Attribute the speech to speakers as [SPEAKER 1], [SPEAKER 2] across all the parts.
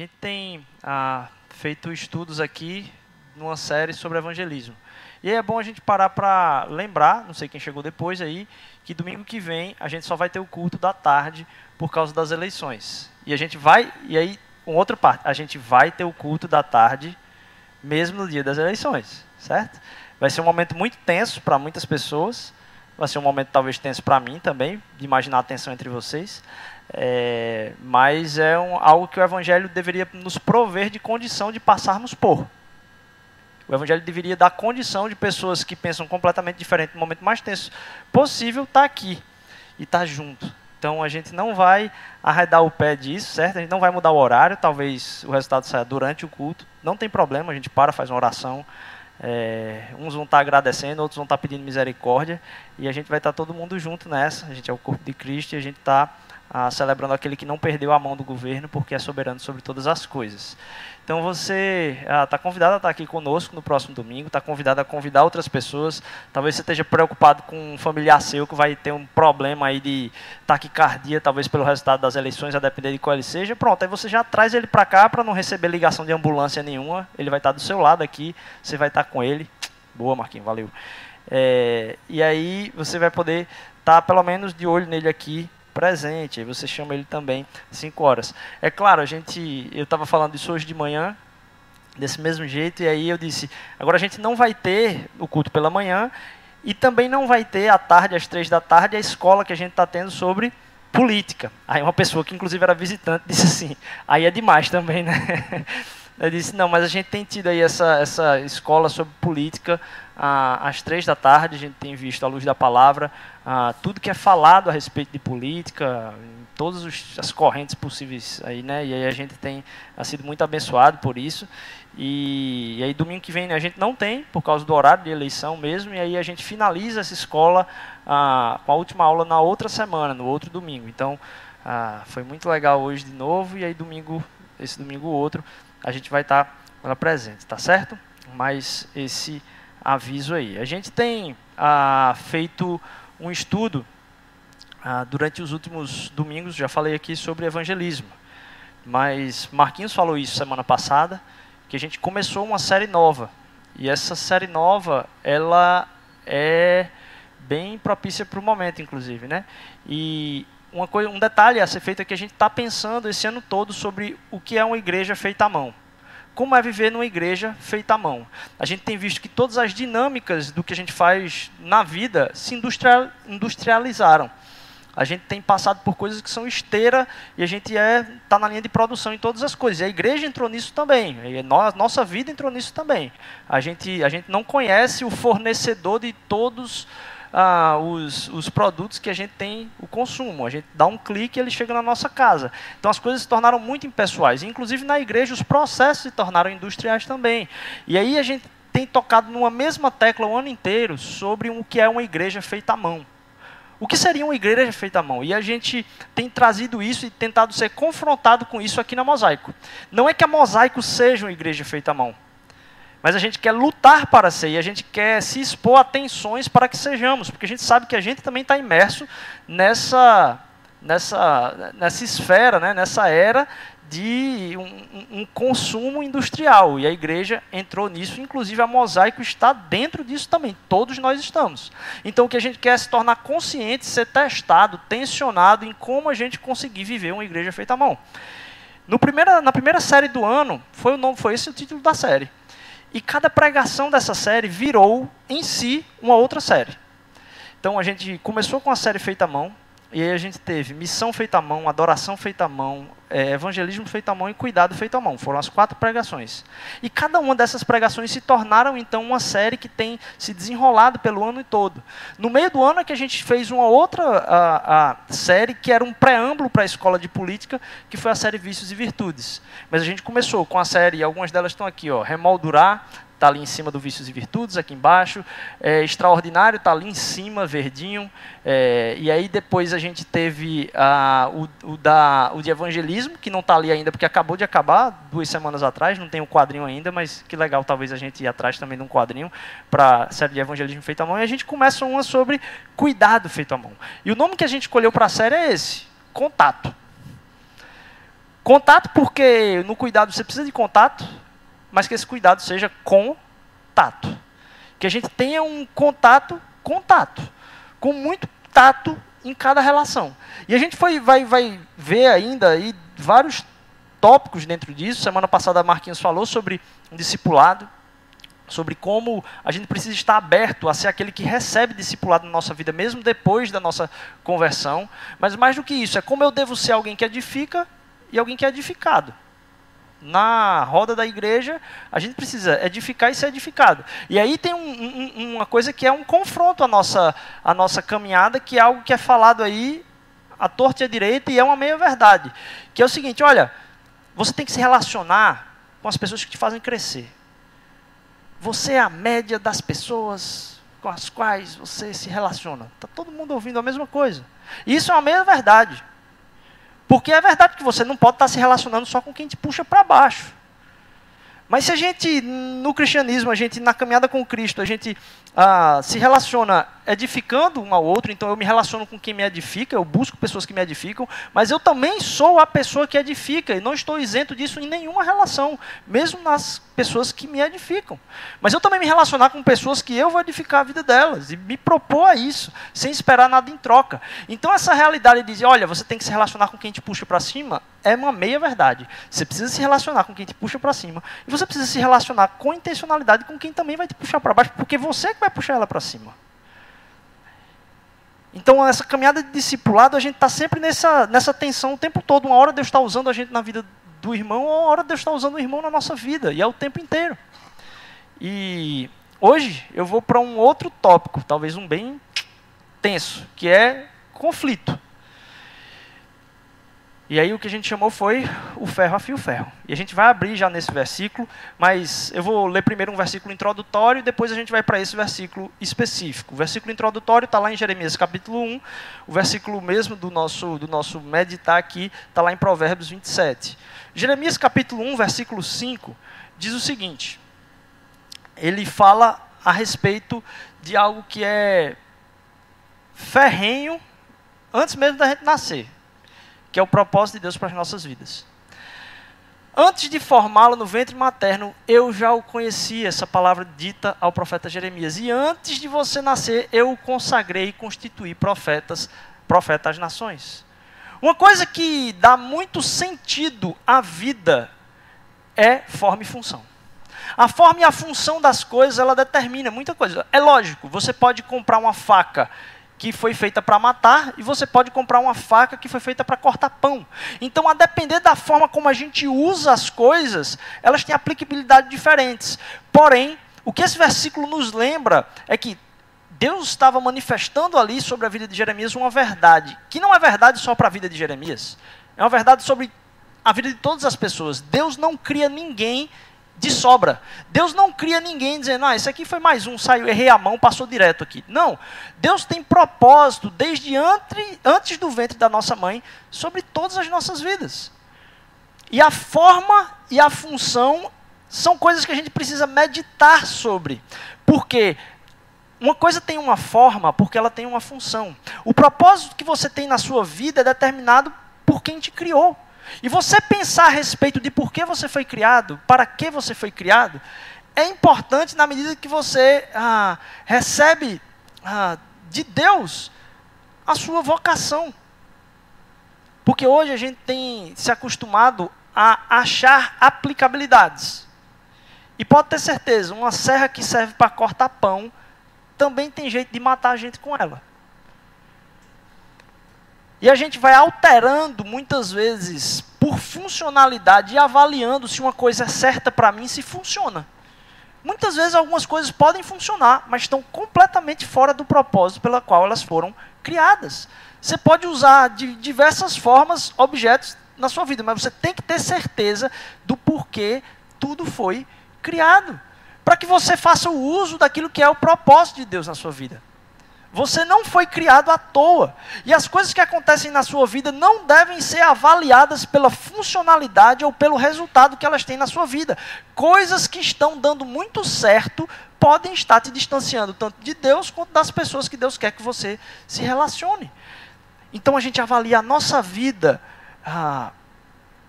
[SPEAKER 1] Gente tem ah, feito estudos aqui numa série sobre evangelismo. E aí é bom a gente parar para lembrar, não sei quem chegou depois aí, que domingo que vem a gente só vai ter o culto da tarde por causa das eleições. E a gente vai, e aí, uma outra parte, a gente vai ter o culto da tarde mesmo no dia das eleições, certo? Vai ser um momento muito tenso para muitas pessoas, vai ser um momento talvez tenso para mim também, de imaginar a tensão entre vocês, é, mas é um, algo que o Evangelho deveria nos prover de condição de passarmos por. O Evangelho deveria dar condição de pessoas que pensam completamente diferente no momento mais tenso possível estar tá aqui e estar tá junto. Então a gente não vai arredar o pé disso, certo? A gente não vai mudar o horário, talvez o resultado saia durante o culto. Não tem problema, a gente para, faz uma oração. É, uns vão estar tá agradecendo, outros vão estar pedindo misericórdia. E a gente vai estar todo mundo junto nessa. A gente é o corpo de Cristo e a gente está ah, celebrando aquele que não perdeu a mão do governo, porque é soberano sobre todas as coisas. Então você está ah, convidado a estar aqui conosco no próximo domingo, está convidado a convidar outras pessoas. Talvez você esteja preocupado com um familiar seu que vai ter um problema aí de taquicardia, talvez pelo resultado das eleições, a depender de qual ele seja. Pronto, aí você já traz ele para cá para não receber ligação de ambulância nenhuma. Ele vai estar do seu lado aqui, você vai estar com ele. Boa, Marquinhos, valeu. É, e aí você vai poder estar pelo menos de olho nele aqui presente, aí você chama ele também 5 horas. É claro, a gente, eu estava falando isso hoje de manhã, desse mesmo jeito, e aí eu disse, agora a gente não vai ter o culto pela manhã, e também não vai ter à tarde, às três da tarde, a escola que a gente está tendo sobre política. Aí uma pessoa que inclusive era visitante disse assim, aí é demais também, né? Eu disse, não, mas a gente tem tido aí essa, essa escola sobre política ah, às três da tarde, a gente tem visto à luz da palavra tudo que é falado a respeito de política, em todas as correntes possíveis aí, né? E aí a gente tem sido muito abençoado por isso. E, e, aí domingo que vem a gente não tem, por causa do horário de eleição mesmo, e aí a gente finaliza essa escola ah, com a última aula na outra semana, no outro domingo. Então, ah, foi muito legal hoje de novo, e aí domingo, esse domingo outro, a gente vai estar lá presente, tá certo? Mas esse aviso aí. A gente tem ah, feito um estudo ah, durante os últimos domingos, já falei aqui sobre evangelismo, mas Marquinhos falou isso semana passada, que a gente começou uma série nova. E essa série nova, ela é bem propícia para o momento, inclusive, né? E uma coisa, um detalhe a ser feito é que a gente está pensando esse ano todo sobre o que é uma igreja feita à mão. Como é viver numa igreja feita à mão? A gente tem visto que todas as dinâmicas do que a gente faz na vida se industrializaram. A gente tem passado por coisas que são esteira e a gente está é, tá na linha de produção em todas as coisas. E a igreja entrou nisso também. E a nossa vida entrou nisso também. A gente, a gente não conhece o fornecedor de todos ah, os, os produtos que a gente tem o consumo. A gente dá um clique e ele chega na nossa casa. Então as coisas se tornaram muito impessoais. Inclusive na igreja os processos se tornaram industriais também. E aí a gente tem tocado numa mesma tecla o ano inteiro sobre o que é uma igreja feita à mão. O que seria uma igreja feita à mão? E a gente tem trazido isso e tentado ser confrontado com isso aqui na Mosaico. Não é que a Mosaico seja uma igreja feita à mão. Mas a gente quer lutar para ser, e a gente quer se expor a tensões para que sejamos, porque a gente sabe que a gente também está imerso nessa, nessa, nessa esfera, né, nessa era de um, um, consumo industrial. E a igreja entrou nisso, inclusive a mosaico está dentro disso também. Todos nós estamos. Então o que a gente quer é se tornar consciente, ser testado, tensionado em como a gente conseguir viver uma igreja feita à mão. No primeira, na primeira série do ano, foi, o nome, foi esse o título da série. E cada pregação dessa série virou em si uma outra série. Então a gente começou com a série feita à mão, e aí a gente teve missão feita à mão, adoração feita à mão, é, evangelismo feito à mão e cuidado feito à mão. Foram as quatro pregações. E cada uma dessas pregações se tornaram então uma série que tem se desenrolado pelo ano todo. No meio do ano é que a gente fez uma outra a, a série que era um preâmbulo para a escola de política, que foi a série Vícios e Virtudes. Mas a gente começou com a série, algumas delas estão aqui, ó, Remoldurar, está ali em cima do Vícios e Virtudes, aqui embaixo. É, extraordinário está ali em cima, verdinho. É, e aí depois a gente teve ah, o, o, da, o de evangelismo, que não está ali ainda, porque acabou de acabar duas semanas atrás, não tem o um quadrinho ainda, mas que legal talvez a gente ir atrás também de um quadrinho para a série de evangelismo feito à mão. E a gente começa uma sobre cuidado feito à mão. E o nome que a gente escolheu para a série é esse, Contato. Contato porque no cuidado você precisa de contato, mas que esse cuidado seja com tato. Que a gente tenha um contato, contato, com muito tato em cada relação. E a gente foi, vai, vai ver ainda aí vários tópicos dentro disso. Semana passada a Marquinhos falou sobre discipulado, sobre como a gente precisa estar aberto a ser aquele que recebe discipulado na nossa vida, mesmo depois da nossa conversão. Mas mais do que isso, é como eu devo ser alguém que edifica e alguém que é edificado na roda da igreja, a gente precisa edificar e ser edificado. E aí tem um, um, uma coisa que é um confronto à nossa, à nossa caminhada, que é algo que é falado aí à torta e à direita, e é uma meia-verdade. Que é o seguinte, olha, você tem que se relacionar com as pessoas que te fazem crescer. Você é a média das pessoas com as quais você se relaciona. Está todo mundo ouvindo a mesma coisa. E isso é uma meia-verdade. Porque é verdade que você não pode estar se relacionando só com quem te puxa para baixo. Mas se a gente, no cristianismo, a gente, na caminhada com Cristo, a gente ah, se relaciona edificando um ao outro, então eu me relaciono com quem me edifica, eu busco pessoas que me edificam, mas eu também sou a pessoa que edifica, e não estou isento disso em nenhuma relação, mesmo nas pessoas que me edificam. Mas eu também me relacionar com pessoas que eu vou edificar a vida delas, e me propor a isso, sem esperar nada em troca. Então essa realidade de dizer, olha, você tem que se relacionar com quem te puxa para cima, é uma meia verdade. Você precisa se relacionar com quem te puxa para cima, e você precisa se relacionar com intencionalidade com quem também vai te puxar para baixo, porque você vai puxar ela para cima. Então, essa caminhada de discipulado, a gente está sempre nessa, nessa tensão o tempo todo. Uma hora Deus está usando a gente na vida do irmão, uma hora Deus está usando o irmão na nossa vida. E é o tempo inteiro. E hoje eu vou para um outro tópico, talvez um bem tenso, que é conflito. E aí o que a gente chamou foi o ferro afia o ferro. E a gente vai abrir já nesse versículo, mas eu vou ler primeiro um versículo introdutório e depois a gente vai para esse versículo específico. O versículo introdutório está lá em Jeremias capítulo 1, o versículo mesmo do nosso, do nosso meditar aqui está lá em Provérbios 27. Jeremias capítulo 1, versículo 5, diz o seguinte, ele fala a respeito de algo que é ferrenho antes mesmo da gente nascer que é o propósito de Deus para as nossas vidas. Antes de formá-lo no ventre materno, eu já o conhecia, essa palavra dita ao profeta Jeremias. E antes de você nascer, eu o consagrei e constituí profetas, profeta às nações. Uma coisa que dá muito sentido à vida é forma e função. A forma e a função das coisas, ela determina muita coisa. É lógico, você pode comprar uma faca que foi feita para matar e você pode comprar uma faca que foi feita para cortar pão. Então, a depender da forma como a gente usa as coisas, elas têm aplicabilidade diferentes. Porém, o que esse versículo nos lembra é que Deus estava manifestando ali sobre a vida de Jeremias uma verdade, que não é verdade só para a vida de Jeremias, é uma verdade sobre a vida de todas as pessoas. Deus não cria ninguém de sobra. Deus não cria ninguém dizendo, ah, esse aqui foi mais um, saiu, errei a mão, passou direto aqui. Não. Deus tem propósito desde antes, antes do ventre da nossa mãe sobre todas as nossas vidas. E a forma e a função são coisas que a gente precisa meditar sobre. Porque uma coisa tem uma forma porque ela tem uma função. O propósito que você tem na sua vida é determinado por quem te criou. E você pensar a respeito de por que você foi criado, para que você foi criado, é importante na medida que você ah, recebe ah, de Deus a sua vocação. Porque hoje a gente tem se acostumado a achar aplicabilidades. E pode ter certeza, uma serra que serve para cortar pão também tem jeito de matar a gente com ela. E a gente vai alterando muitas vezes por funcionalidade e avaliando se uma coisa é certa para mim, se funciona. Muitas vezes algumas coisas podem funcionar, mas estão completamente fora do propósito pela qual elas foram criadas. Você pode usar de diversas formas objetos na sua vida, mas você tem que ter certeza do porquê tudo foi criado, para que você faça o uso daquilo que é o propósito de Deus na sua vida. Você não foi criado à toa. E as coisas que acontecem na sua vida não devem ser avaliadas pela funcionalidade ou pelo resultado que elas têm na sua vida. Coisas que estão dando muito certo podem estar te distanciando tanto de Deus quanto das pessoas que Deus quer que você se relacione. Então a gente avalia a nossa vida ah,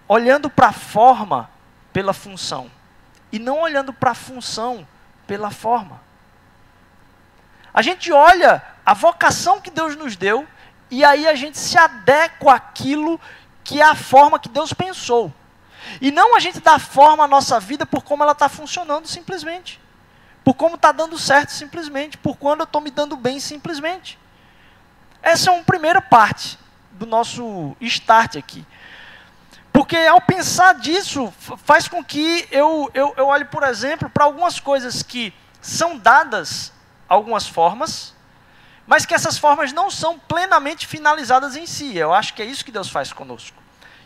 [SPEAKER 1] olhando para a forma pela função e não olhando para a função pela forma. A gente olha a vocação que Deus nos deu e aí a gente se adequa àquilo que é a forma que Deus pensou. E não a gente dá forma à nossa vida por como ela está funcionando simplesmente. Por como está dando certo simplesmente. Por quando eu estou me dando bem simplesmente. Essa é uma primeira parte do nosso start aqui. Porque ao pensar disso, faz com que eu, eu, eu olhe, por exemplo, para algumas coisas que são dadas algumas formas, mas que essas formas não são plenamente finalizadas em si. Eu acho que é isso que Deus faz conosco.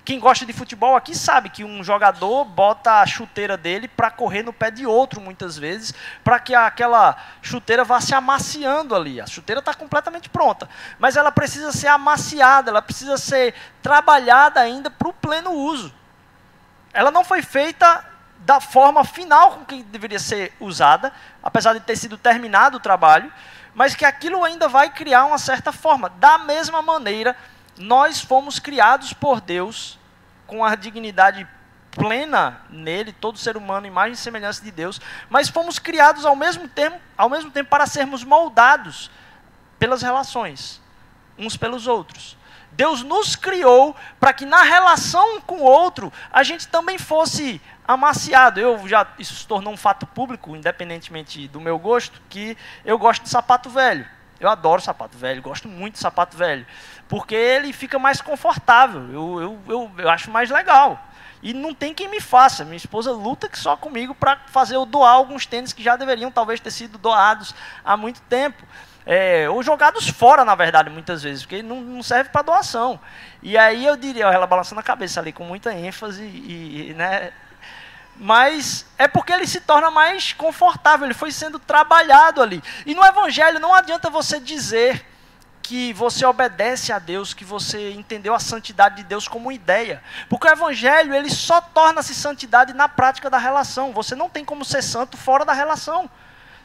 [SPEAKER 1] Quem gosta de futebol aqui sabe que um jogador bota a chuteira dele para correr no pé de outro muitas vezes, para que aquela chuteira vá se amaciando ali. A chuteira está completamente pronta, mas ela precisa ser amaciada, ela precisa ser trabalhada ainda para o pleno uso. Ela não foi feita da forma final com que deveria ser usada, apesar de ter sido terminado o trabalho, mas que aquilo ainda vai criar uma certa forma. Da mesma maneira, nós fomos criados por Deus com a dignidade plena nele, todo ser humano, imagem e semelhança de Deus, mas fomos criados ao mesmo tempo, ao mesmo tempo para sermos moldados pelas relações uns pelos outros. Deus nos criou para que na relação com o outro a gente também fosse amaciado. Eu já isso se tornou um fato público, independentemente do meu gosto, que eu gosto de sapato velho. Eu adoro sapato velho, gosto muito de sapato velho, porque ele fica mais confortável. Eu, eu, eu, eu acho mais legal. E não tem quem me faça. Minha esposa luta que só comigo para fazer eu doar alguns tênis que já deveriam talvez ter sido doados há muito tempo. É, ou jogados fora, na verdade, muitas vezes, porque não, não serve para doação. E aí eu diria, ela balançando a cabeça ali com muita ênfase, e, e, né, mas é porque ele se torna mais confortável, ele foi sendo trabalhado ali. E no Evangelho não adianta você dizer que você obedece a Deus, que você entendeu a santidade de Deus como ideia. Porque o Evangelho ele só torna-se santidade na prática da relação. Você não tem como ser santo fora da relação.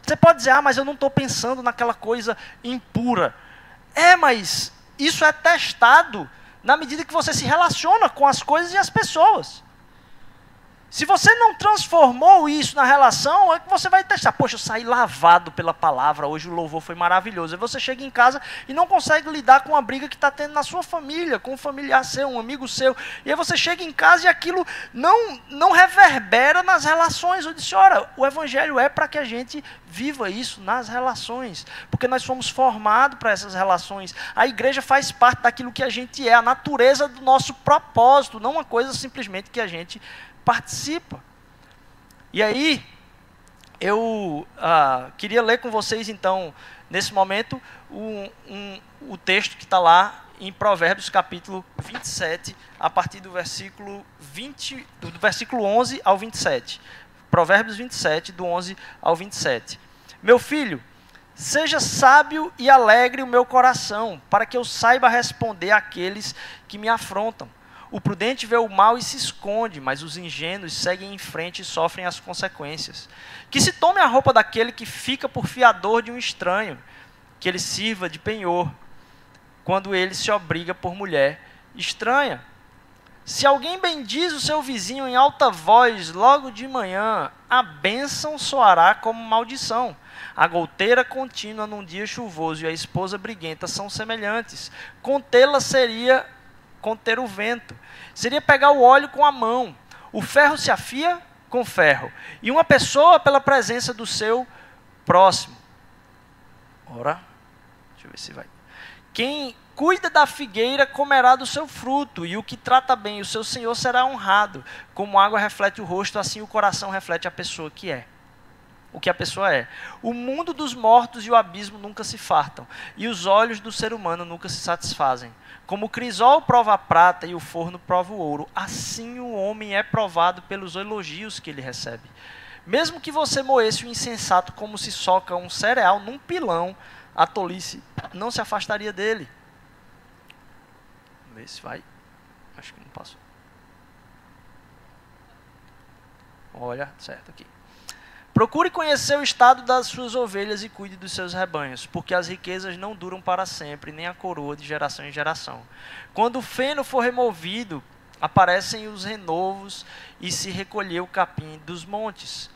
[SPEAKER 1] Você pode dizer, ah, mas eu não estou pensando naquela coisa impura. É, mas isso é testado na medida que você se relaciona com as coisas e as pessoas. Se você não transformou isso na relação, é que você vai testar. Poxa, eu saí lavado pela palavra, hoje o louvor foi maravilhoso. Aí você chega em casa e não consegue lidar com a briga que está tendo na sua família, com um familiar seu, um amigo seu. E aí você chega em casa e aquilo não, não reverbera nas relações. Eu disse, ora, o evangelho é para que a gente viva isso nas relações. Porque nós fomos formados para essas relações. A igreja faz parte daquilo que a gente é, a natureza do nosso propósito, não uma coisa simplesmente que a gente participa. E aí, eu ah, queria ler com vocês, então, nesse momento, um, o texto que está lá em Provérbios, capítulo 27, a partir do versículo, 20, do versículo 11 ao 27. Provérbios 27, do 11 ao 27. Meu filho, seja sábio e alegre o meu coração, para que eu saiba responder àqueles que me afrontam. O prudente vê o mal e se esconde, mas os ingênuos seguem em frente e sofrem as consequências. Que se tome a roupa daquele que fica por fiador de um estranho, que ele sirva de penhor, quando ele se obriga por mulher estranha. Se alguém bendiz o seu vizinho em alta voz logo de manhã, a bênção soará como maldição. A goteira contínua num dia chuvoso e a esposa briguenta são semelhantes. Contê-la seria conter o vento. Seria pegar o óleo com a mão. O ferro se afia com ferro. E uma pessoa pela presença do seu próximo. Ora, deixa eu ver se vai. Quem cuida da figueira comerá do seu fruto, e o que trata bem o seu senhor será honrado. Como a água reflete o rosto, assim o coração reflete a pessoa que é. O que a pessoa é. O mundo dos mortos e o abismo nunca se fartam, e os olhos do ser humano nunca se satisfazem. Como o crisol prova a prata e o forno prova o ouro, assim o homem é provado pelos elogios que ele recebe. Mesmo que você moesse o insensato como se soca um cereal num pilão, a tolice não se afastaria dele. Vamos ver se vai. Acho que não passou. Olha, certo aqui. Procure conhecer o estado das suas ovelhas e cuide dos seus rebanhos, porque as riquezas não duram para sempre, nem a coroa de geração em geração. Quando o feno for removido aparecem os renovos e se recolheu o capim dos montes.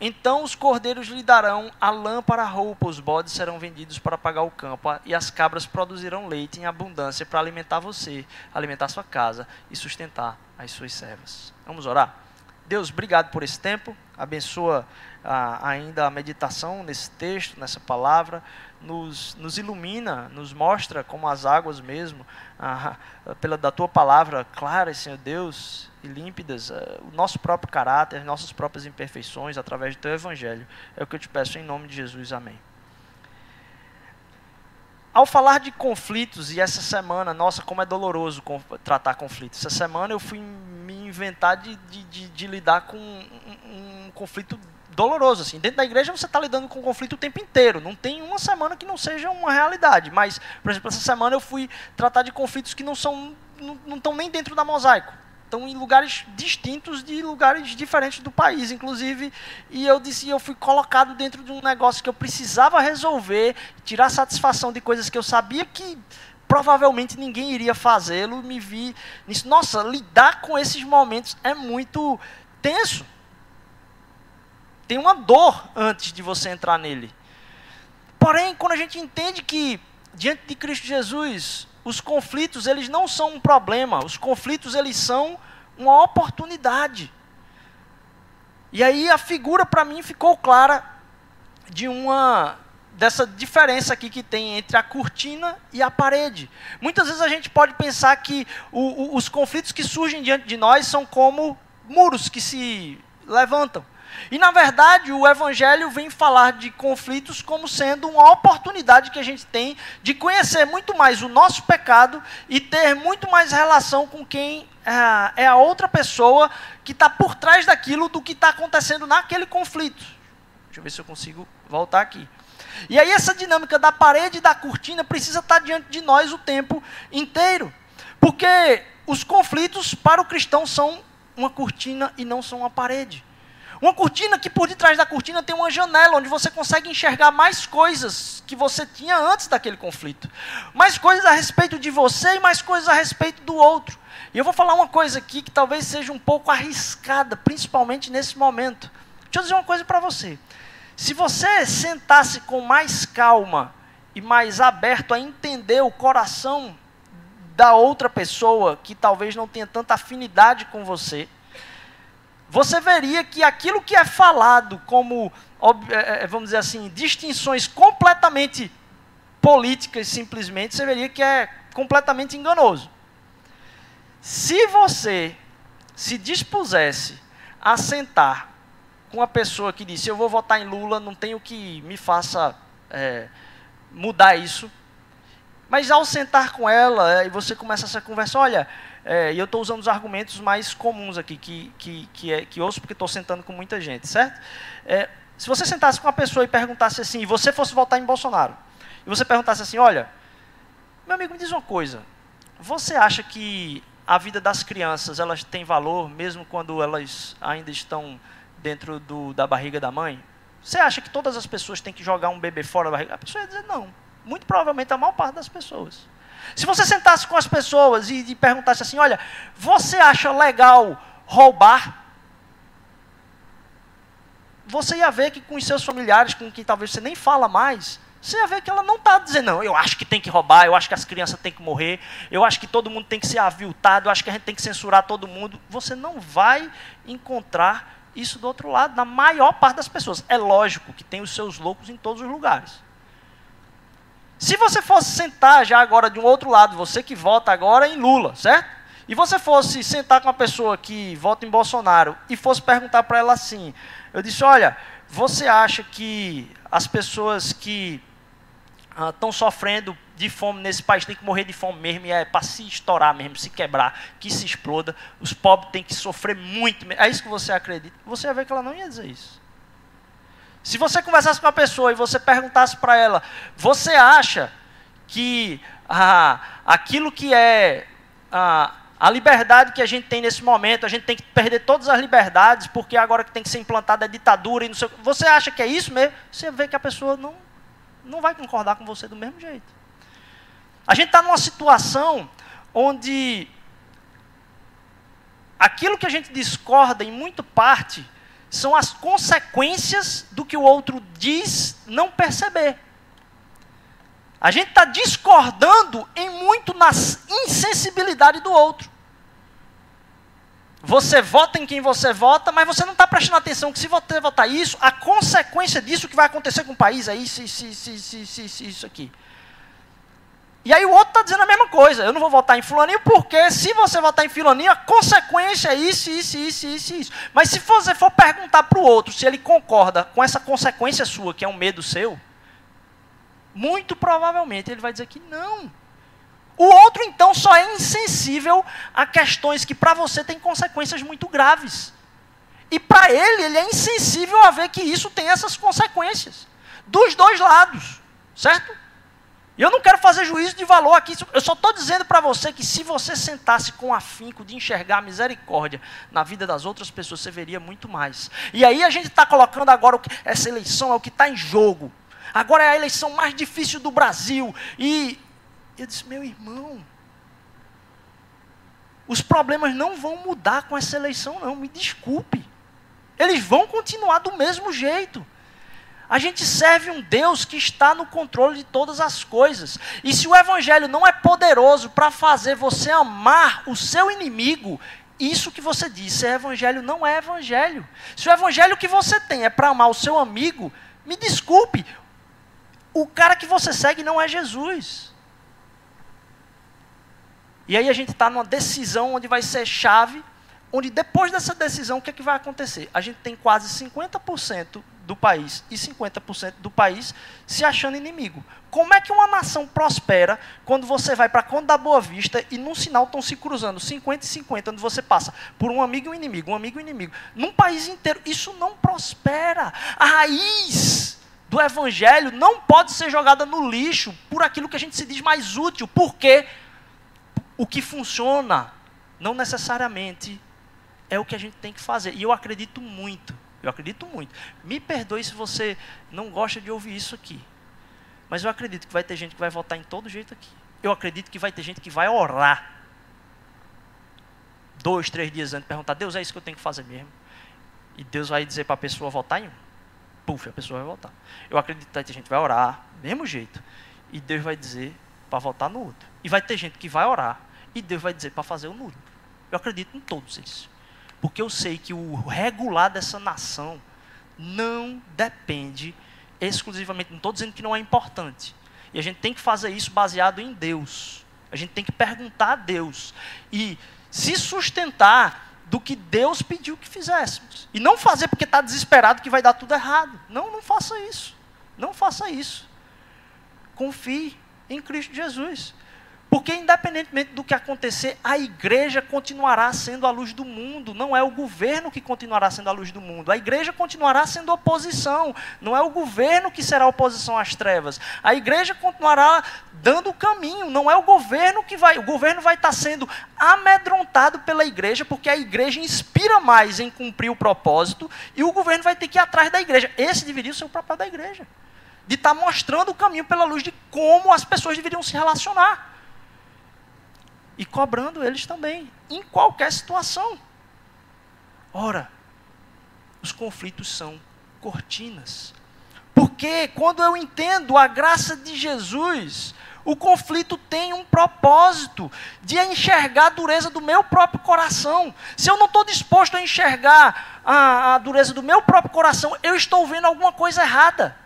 [SPEAKER 1] Então os cordeiros lhe darão a lã para a roupa, os bodes serão vendidos para pagar o campo, e as cabras produzirão leite em abundância para alimentar você, alimentar sua casa e sustentar as suas servas. Vamos orar? Deus, obrigado por esse tempo, abençoa ainda a meditação nesse texto, nessa palavra, nos, nos ilumina, nos mostra como as águas mesmo, pela da tua palavra clara, Senhor Deus, e límpidas, o nosso próprio caráter, as nossas próprias imperfeições, através do teu evangelho. É o que eu te peço em nome de Jesus. Amém. Ao falar de conflitos, e essa semana, nossa, como é doloroso tratar conflitos. Essa semana eu fui me inventar de, de, de, de lidar com um, um conflito doloroso. Assim. Dentro da igreja você está lidando com conflito o tempo inteiro. Não tem uma semana que não seja uma realidade. Mas, por exemplo, essa semana eu fui tratar de conflitos que não são, não estão nem dentro da mosaico. Estão em lugares distintos de lugares diferentes do país, inclusive. E eu disse, eu fui colocado dentro de um negócio que eu precisava resolver, tirar satisfação de coisas que eu sabia que provavelmente ninguém iria fazê-lo. Me vi nisso. Nossa, lidar com esses momentos é muito tenso. Tem uma dor antes de você entrar nele. Porém, quando a gente entende que diante de Cristo Jesus, os conflitos eles não são um problema, os conflitos eles são uma oportunidade. E aí a figura para mim ficou clara de uma dessa diferença aqui que tem entre a cortina e a parede. Muitas vezes a gente pode pensar que o, o, os conflitos que surgem diante de nós são como muros que se levantam. E na verdade, o evangelho vem falar de conflitos como sendo uma oportunidade que a gente tem de conhecer muito mais o nosso pecado e ter muito mais relação com quem é, é a outra pessoa que está por trás daquilo do que está acontecendo naquele conflito. Deixa eu ver se eu consigo voltar aqui. E aí essa dinâmica da parede e da cortina precisa estar tá diante de nós o tempo inteiro. Porque os conflitos para o cristão são uma cortina e não são uma parede. Uma cortina que por detrás da cortina tem uma janela onde você consegue enxergar mais coisas que você tinha antes daquele conflito. Mais coisas a respeito de você e mais coisas a respeito do outro. E eu vou falar uma coisa aqui que talvez seja um pouco arriscada, principalmente nesse momento. Deixa eu dizer uma coisa para você. Se você sentasse com mais calma e mais aberto a entender o coração da outra pessoa que talvez não tenha tanta afinidade com você, você veria que aquilo que é falado como, é, é, vamos dizer assim, distinções completamente políticas, simplesmente, você veria que é completamente enganoso. Se você se dispusesse a sentar com uma pessoa que disse: Eu vou votar em Lula, não tenho que me faça é, mudar isso. Mas ao sentar com ela é, e você começa essa conversa, olha, é, e eu estou usando os argumentos mais comuns aqui, que, que, que, é, que ouço porque estou sentando com muita gente, certo? É, se você sentasse com uma pessoa e perguntasse assim, e você fosse votar em Bolsonaro, e você perguntasse assim, olha, meu amigo, me diz uma coisa, você acha que a vida das crianças elas tem valor mesmo quando elas ainda estão dentro do, da barriga da mãe? Você acha que todas as pessoas têm que jogar um bebê fora da barriga? A pessoa ia dizer não. Muito provavelmente a maior parte das pessoas. Se você sentasse com as pessoas e, e perguntasse assim: olha, você acha legal roubar? Você ia ver que com os seus familiares, com quem talvez você nem fala mais, você ia ver que ela não está dizendo, não, eu acho que tem que roubar, eu acho que as crianças têm que morrer, eu acho que todo mundo tem que ser aviltado, eu acho que a gente tem que censurar todo mundo. Você não vai encontrar isso do outro lado, na maior parte das pessoas. É lógico que tem os seus loucos em todos os lugares. Se você fosse sentar já agora de um outro lado, você que vota agora em Lula, certo? E você fosse sentar com uma pessoa que vota em Bolsonaro e fosse perguntar para ela assim: eu disse, olha, você acha que as pessoas que estão ah, sofrendo de fome nesse país têm que morrer de fome mesmo, e é para se estourar mesmo, se quebrar, que se exploda, os pobres têm que sofrer muito. É isso que você acredita? Você ia ver que ela não ia dizer isso. Se você conversasse com uma pessoa e você perguntasse para ela, você acha que ah, aquilo que é ah, a liberdade que a gente tem nesse momento, a gente tem que perder todas as liberdades, porque agora que tem que ser implantada a ditadura e não sei Você acha que é isso mesmo? Você vê que a pessoa não, não vai concordar com você do mesmo jeito. A gente está numa situação onde aquilo que a gente discorda em muito parte são as consequências do que o outro diz não perceber. A gente está discordando em muito na insensibilidade do outro. Você vota em quem você vota, mas você não está prestando atenção que se você votar isso, a consequência disso que vai acontecer com o país é isso, isso, isso, isso, isso, isso aqui. E aí o outro está dizendo a mesma coisa. Eu não vou votar em fulaninho porque se você votar em fulaninho, a consequência é isso, isso, isso, isso, isso. Mas se você for perguntar para o outro se ele concorda com essa consequência sua, que é um medo seu, muito provavelmente ele vai dizer que não. O outro, então, só é insensível a questões que para você têm consequências muito graves. E para ele, ele é insensível a ver que isso tem essas consequências. Dos dois lados. Certo? E eu não quero fazer juízo de valor aqui, eu só estou dizendo para você que se você sentasse com afinco de enxergar a misericórdia na vida das outras pessoas, você veria muito mais. E aí a gente está colocando agora que, essa eleição é o que está em jogo. Agora é a eleição mais difícil do Brasil. E eu disse, meu irmão, os problemas não vão mudar com essa eleição, não, me desculpe. Eles vão continuar do mesmo jeito. A gente serve um Deus que está no controle de todas as coisas. E se o Evangelho não é poderoso para fazer você amar o seu inimigo, isso que você disse é Evangelho, não é Evangelho. Se o Evangelho que você tem é para amar o seu amigo, me desculpe, o cara que você segue não é Jesus. E aí a gente está numa decisão onde vai ser chave, onde depois dessa decisão, o que, é que vai acontecer? A gente tem quase 50% do país e 50% do país se achando inimigo. Como é que uma nação prospera quando você vai para Conde da Boa Vista e num sinal estão se cruzando 50 e 50, onde você passa por um amigo e um inimigo, um amigo e um inimigo. Num país inteiro, isso não prospera. A raiz do evangelho não pode ser jogada no lixo por aquilo que a gente se diz mais útil, porque o que funciona não necessariamente é o que a gente tem que fazer. E eu acredito muito eu acredito muito. Me perdoe se você não gosta de ouvir isso aqui. Mas eu acredito que vai ter gente que vai votar em todo jeito aqui. Eu acredito que vai ter gente que vai orar. Dois, três dias antes, perguntar: Deus, é isso que eu tenho que fazer mesmo? E Deus vai dizer para a pessoa votar em um. Puf, a pessoa vai votar. Eu acredito que vai ter gente que vai orar, mesmo jeito. E Deus vai dizer para votar no outro. E vai ter gente que vai orar. E Deus vai dizer para fazer o nulo. Eu acredito em todos esses. Porque eu sei que o regular dessa nação não depende exclusivamente, não estou dizendo que não é importante. E a gente tem que fazer isso baseado em Deus. A gente tem que perguntar a Deus. E se sustentar do que Deus pediu que fizéssemos. E não fazer porque está desesperado que vai dar tudo errado. Não, não faça isso. Não faça isso. Confie em Cristo Jesus. Porque, independentemente do que acontecer, a igreja continuará sendo a luz do mundo. Não é o governo que continuará sendo a luz do mundo. A igreja continuará sendo oposição. Não é o governo que será oposição às trevas. A igreja continuará dando o caminho. Não é o governo que vai. O governo vai estar sendo amedrontado pela igreja, porque a igreja inspira mais em cumprir o propósito. E o governo vai ter que ir atrás da igreja. Esse deveria ser o papel da igreja. De estar mostrando o caminho pela luz de como as pessoas deveriam se relacionar e cobrando eles também, em qualquer situação. Ora, os conflitos são cortinas. Porque quando eu entendo a graça de Jesus, o conflito tem um propósito de enxergar a dureza do meu próprio coração. Se eu não estou disposto a enxergar a, a dureza do meu próprio coração, eu estou vendo alguma coisa errada.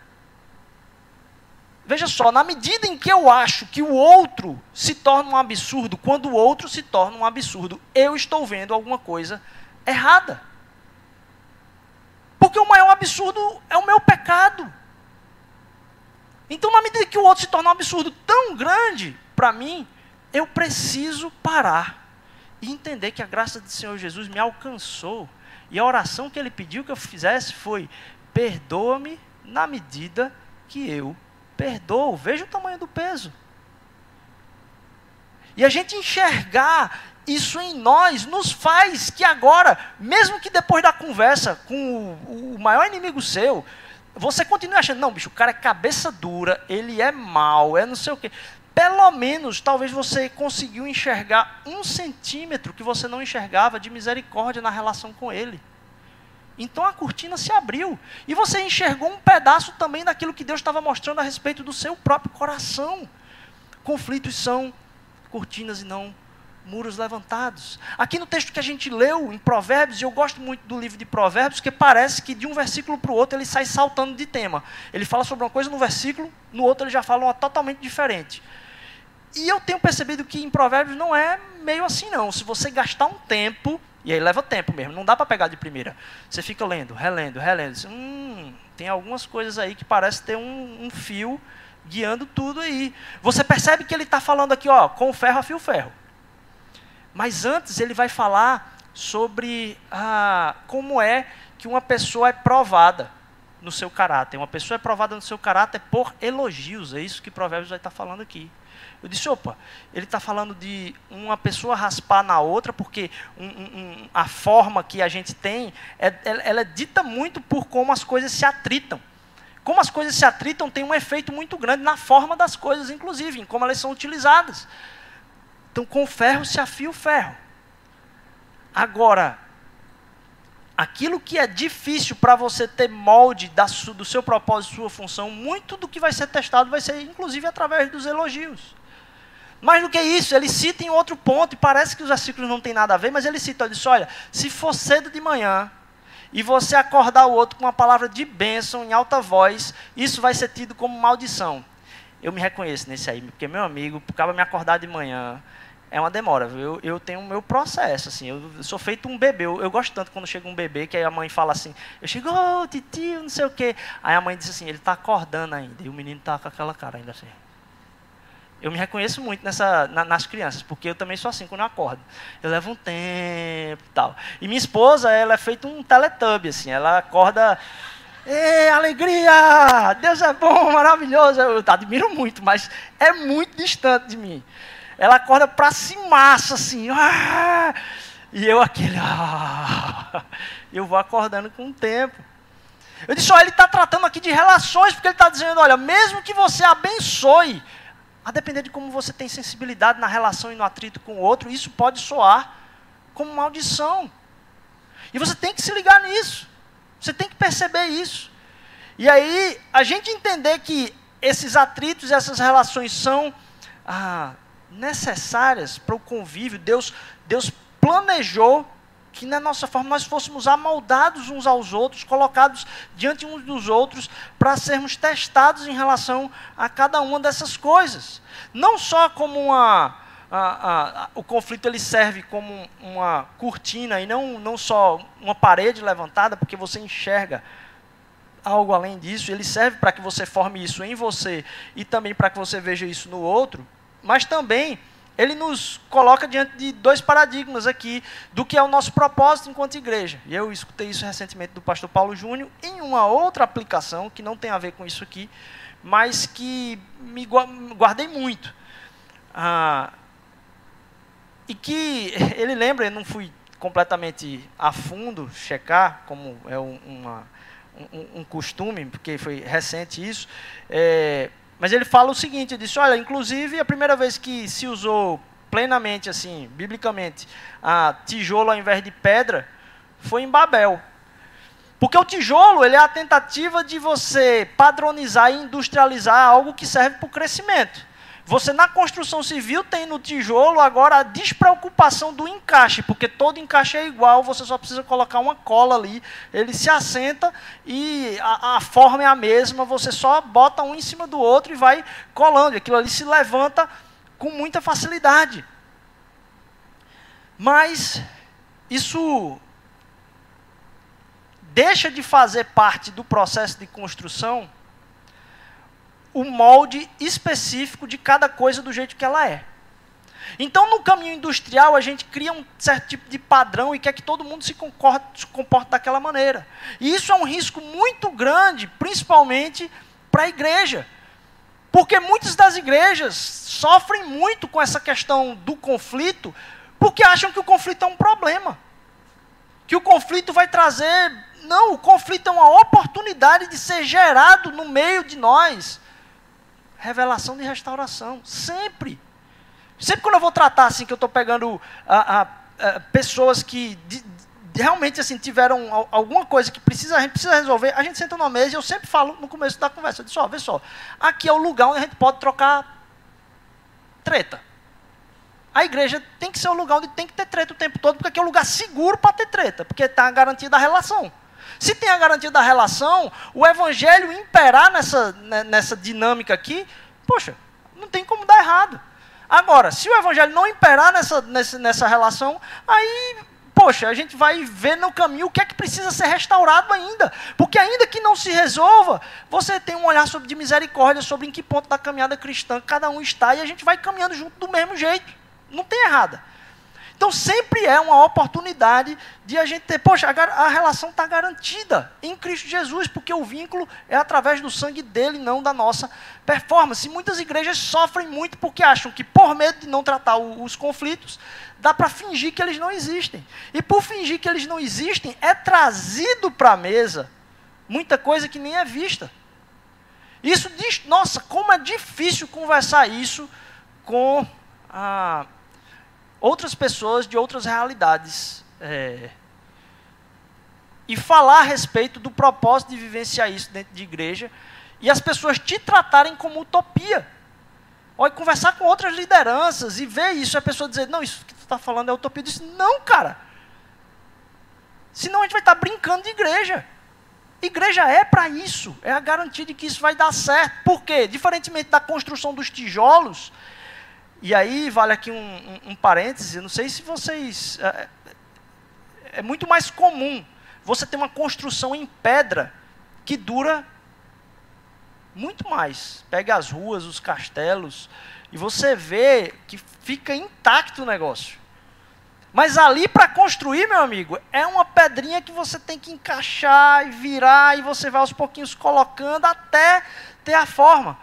[SPEAKER 1] Veja só, na medida em que eu acho que o outro se torna um absurdo, quando o outro se torna um absurdo, eu estou vendo alguma coisa errada. Porque o maior absurdo é o meu pecado. Então, na medida que o outro se torna um absurdo tão grande para mim, eu preciso parar e entender que a graça do Senhor Jesus me alcançou. E a oração que ele pediu que eu fizesse foi: perdoa-me na medida que eu perdoo. Veja o tamanho do peso. E a gente enxergar isso em nós nos faz que agora, mesmo que depois da conversa com o, o maior inimigo seu, você continue achando, não, bicho, o cara é cabeça dura, ele é mau, é não sei o quê. pelo menos, talvez você conseguiu enxergar um centímetro que você não enxergava de misericórdia na relação com Ele. Então a cortina se abriu. E você enxergou um pedaço também daquilo que Deus estava mostrando a respeito do seu próprio coração. Conflitos são cortinas e não muros levantados. Aqui no texto que a gente leu em Provérbios, e eu gosto muito do livro de Provérbios, que parece que de um versículo para o outro ele sai saltando de tema. Ele fala sobre uma coisa no versículo, no outro ele já fala uma totalmente diferente. E eu tenho percebido que em Provérbios não é meio assim não. Se você gastar um tempo, e aí leva tempo mesmo, não dá para pegar de primeira. Você fica lendo, relendo, relendo. Hum, tem algumas coisas aí que parece ter um, um fio guiando tudo aí. Você percebe que ele está falando aqui, ó, com ferro a fio ferro. Mas antes ele vai falar sobre ah, como é que uma pessoa é provada no seu caráter. Uma pessoa é provada no seu caráter por elogios. É isso que Provérbios vai estar falando aqui. Eu disse, opa, ele está falando de uma pessoa raspar na outra, porque um, um, a forma que a gente tem, é, ela é dita muito por como as coisas se atritam. Como as coisas se atritam tem um efeito muito grande na forma das coisas, inclusive, em como elas são utilizadas. Então, com ferro se afia o ferro. Agora, aquilo que é difícil para você ter molde da, do seu propósito, sua função, muito do que vai ser testado vai ser, inclusive, através dos elogios. Mais do que isso, ele cita em outro ponto, e parece que os versículos não têm nada a ver, mas ele cita, ele diz, olha, se for cedo de manhã, e você acordar o outro com uma palavra de bênção em alta voz, isso vai ser tido como maldição. Eu me reconheço nesse aí, porque meu amigo, acaba me acordar de manhã, é uma demora. Eu, eu tenho o meu processo, assim, eu, sou feito um bebê. Eu, eu, gosto tanto quando chega um bebê que aí a mãe fala assim, eu chego, oh, titio, não sei o quê. Aí a mãe diz assim, ele está acordando ainda, e o menino está com aquela cara ainda assim. Eu me reconheço muito nessa, na, nas crianças, porque eu também sou assim quando eu acordo. Eu levo um tempo e tal. E minha esposa, ela é feita um teletubbie, assim. Ela acorda... Alegria! Deus é bom, maravilhoso. Eu admiro muito, mas é muito distante de mim. Ela acorda para cima, assim. Ah! E eu aquele... Ah! Eu vou acordando com o tempo. Eu disse, olha, ele está tratando aqui de relações, porque ele está dizendo, olha, mesmo que você abençoe a depender de como você tem sensibilidade na relação e no atrito com o outro, isso pode soar como maldição. E você tem que se ligar nisso. Você tem que perceber isso. E aí, a gente entender que esses atritos, essas relações são ah, necessárias para o convívio. Deus, Deus planejou que na nossa forma nós fôssemos amoldados uns aos outros, colocados diante uns dos outros, para sermos testados em relação a cada uma dessas coisas. Não só como uma. A, a, o conflito ele serve como uma cortina e não, não só uma parede levantada, porque você enxerga algo além disso, ele serve para que você forme isso em você e também para que você veja isso no outro, mas também ele nos coloca diante de dois paradigmas aqui do que é o nosso propósito enquanto igreja. E eu escutei isso recentemente do pastor Paulo Júnior em uma outra aplicação que não tem a ver com isso aqui, mas que me guardei muito. Ah, e que ele lembra, eu não fui completamente a fundo checar, como é uma, um, um costume, porque foi recente isso. É, mas ele fala o seguinte, ele disse, olha, inclusive a primeira vez que se usou plenamente, assim, biblicamente, a tijolo ao invés de pedra, foi em Babel. Porque o tijolo ele é a tentativa de você padronizar e industrializar algo que serve para o crescimento. Você na construção civil tem no tijolo agora a despreocupação do encaixe, porque todo encaixe é igual, você só precisa colocar uma cola ali, ele se assenta e a, a forma é a mesma, você só bota um em cima do outro e vai colando, aquilo ali se levanta com muita facilidade. Mas isso deixa de fazer parte do processo de construção o molde específico de cada coisa do jeito que ela é. Então, no caminho industrial, a gente cria um certo tipo de padrão e quer que todo mundo se, se comporte daquela maneira. E isso é um risco muito grande, principalmente para a igreja. Porque muitas das igrejas sofrem muito com essa questão do conflito, porque acham que o conflito é um problema. Que o conflito vai trazer. Não, o conflito é uma oportunidade de ser gerado no meio de nós revelação de restauração. Sempre. Sempre quando eu vou tratar assim, que eu estou pegando a, a, a, pessoas que de, de, realmente assim tiveram alguma coisa que precisa, a gente precisa resolver, a gente senta numa mesa e eu sempre falo no começo da conversa, eu disse, ó, vê só, aqui é o lugar onde a gente pode trocar treta. A igreja tem que ser um lugar onde tem que ter treta o tempo todo, porque aqui é um lugar seguro para ter treta, porque está a garantia da relação. Se tem a garantia da relação, o evangelho imperar nessa, né, nessa dinâmica aqui, poxa, não tem como dar errado. Agora, se o evangelho não imperar nessa, nessa, nessa relação, aí, poxa, a gente vai ver no caminho o que é que precisa ser restaurado ainda. Porque ainda que não se resolva, você tem um olhar sobre, de misericórdia sobre em que ponto da caminhada cristã cada um está e a gente vai caminhando junto do mesmo jeito. Não tem errada. Então sempre é uma oportunidade de a gente ter, poxa, a, a relação está garantida em Cristo Jesus, porque o vínculo é através do sangue dele, não da nossa performance. E muitas igrejas sofrem muito porque acham que, por medo de não tratar o, os conflitos, dá para fingir que eles não existem. E por fingir que eles não existem, é trazido para a mesa muita coisa que nem é vista. Isso diz, nossa, como é difícil conversar isso com a outras pessoas de outras realidades. É, e falar a respeito do propósito de vivenciar isso dentro de igreja e as pessoas te tratarem como utopia. Olha, conversar com outras lideranças e ver isso, a pessoa dizer, não, isso que tu está falando é utopia. Eu disse, não, cara. Senão a gente vai estar tá brincando de igreja. Igreja é para isso, é a garantia de que isso vai dar certo. Por quê? Diferentemente da construção dos tijolos, e aí vale aqui um, um, um parêntese, não sei se vocês. É, é muito mais comum você ter uma construção em pedra que dura muito mais. Pega as ruas, os castelos, e você vê que fica intacto o negócio. Mas ali para construir, meu amigo, é uma pedrinha que você tem que encaixar e virar, e você vai aos pouquinhos colocando até ter a forma.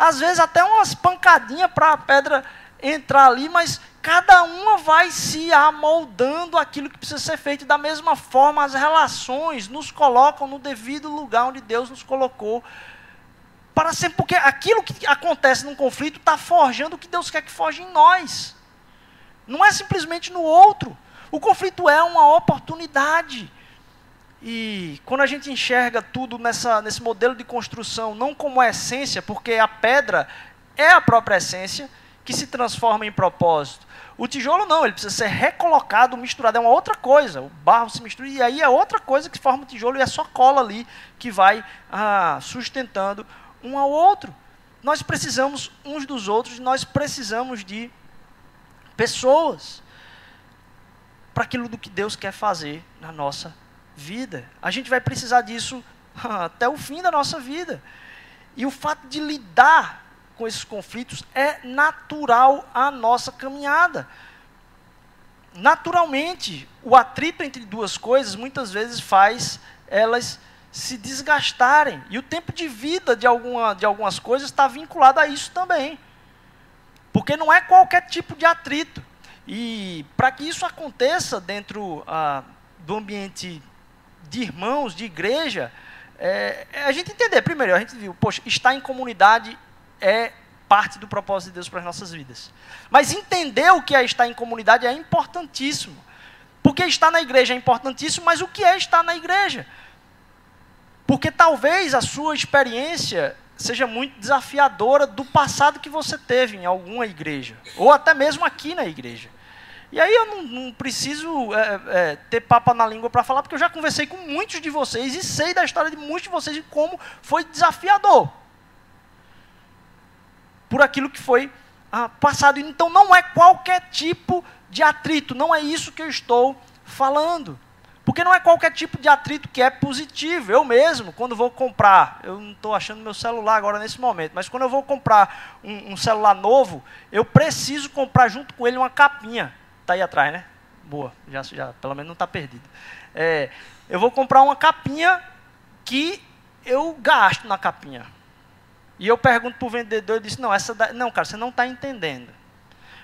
[SPEAKER 1] Às vezes até umas pancadinhas para a pedra entrar ali, mas cada uma vai se amoldando aquilo que precisa ser feito. Da mesma forma, as relações nos colocam no devido lugar onde Deus nos colocou. Para sempre, porque aquilo que acontece num conflito está forjando o que Deus quer que forje em nós. Não é simplesmente no outro. O conflito é uma oportunidade. E quando a gente enxerga tudo nessa, nesse modelo de construção, não como essência, porque a pedra é a própria essência, que se transforma em propósito. O tijolo não, ele precisa ser recolocado, misturado, é uma outra coisa. O barro se mistura e aí é outra coisa que forma o tijolo e é só cola ali que vai ah, sustentando um ao outro. Nós precisamos uns dos outros, nós precisamos de pessoas para aquilo do que Deus quer fazer na nossa vida. A gente vai precisar disso até o fim da nossa vida. E o fato de lidar com esses conflitos é natural à nossa caminhada. Naturalmente, o atrito entre duas coisas muitas vezes faz elas se desgastarem. E o tempo de vida de, alguma, de algumas coisas está vinculado a isso também. Porque não é qualquer tipo de atrito. E para que isso aconteça dentro ah, do ambiente de irmãos, de igreja, é, é, a gente entender, primeiro, a gente viu, poxa, estar em comunidade é parte do propósito de Deus para as nossas vidas. Mas entender o que é estar em comunidade é importantíssimo. Porque estar na igreja é importantíssimo, mas o que é estar na igreja? Porque talvez a sua experiência seja muito desafiadora do passado que você teve em alguma igreja, ou até mesmo aqui na igreja. E aí eu não, não preciso é, é, ter papa na língua para falar, porque eu já conversei com muitos de vocês e sei da história de muitos de vocês e como foi desafiador por aquilo que foi ah, passado. Então não é qualquer tipo de atrito, não é isso que eu estou falando. Porque não é qualquer tipo de atrito que é positivo. Eu mesmo, quando vou comprar, eu não estou achando meu celular agora nesse momento, mas quando eu vou comprar um, um celular novo, eu preciso comprar junto com ele uma capinha. Está aí atrás, né? Boa, já, já pelo menos não está perdido. É, eu vou comprar uma capinha que eu gasto na capinha. E eu pergunto para o vendedor, ele disse, não, essa da... não, cara, você não está entendendo.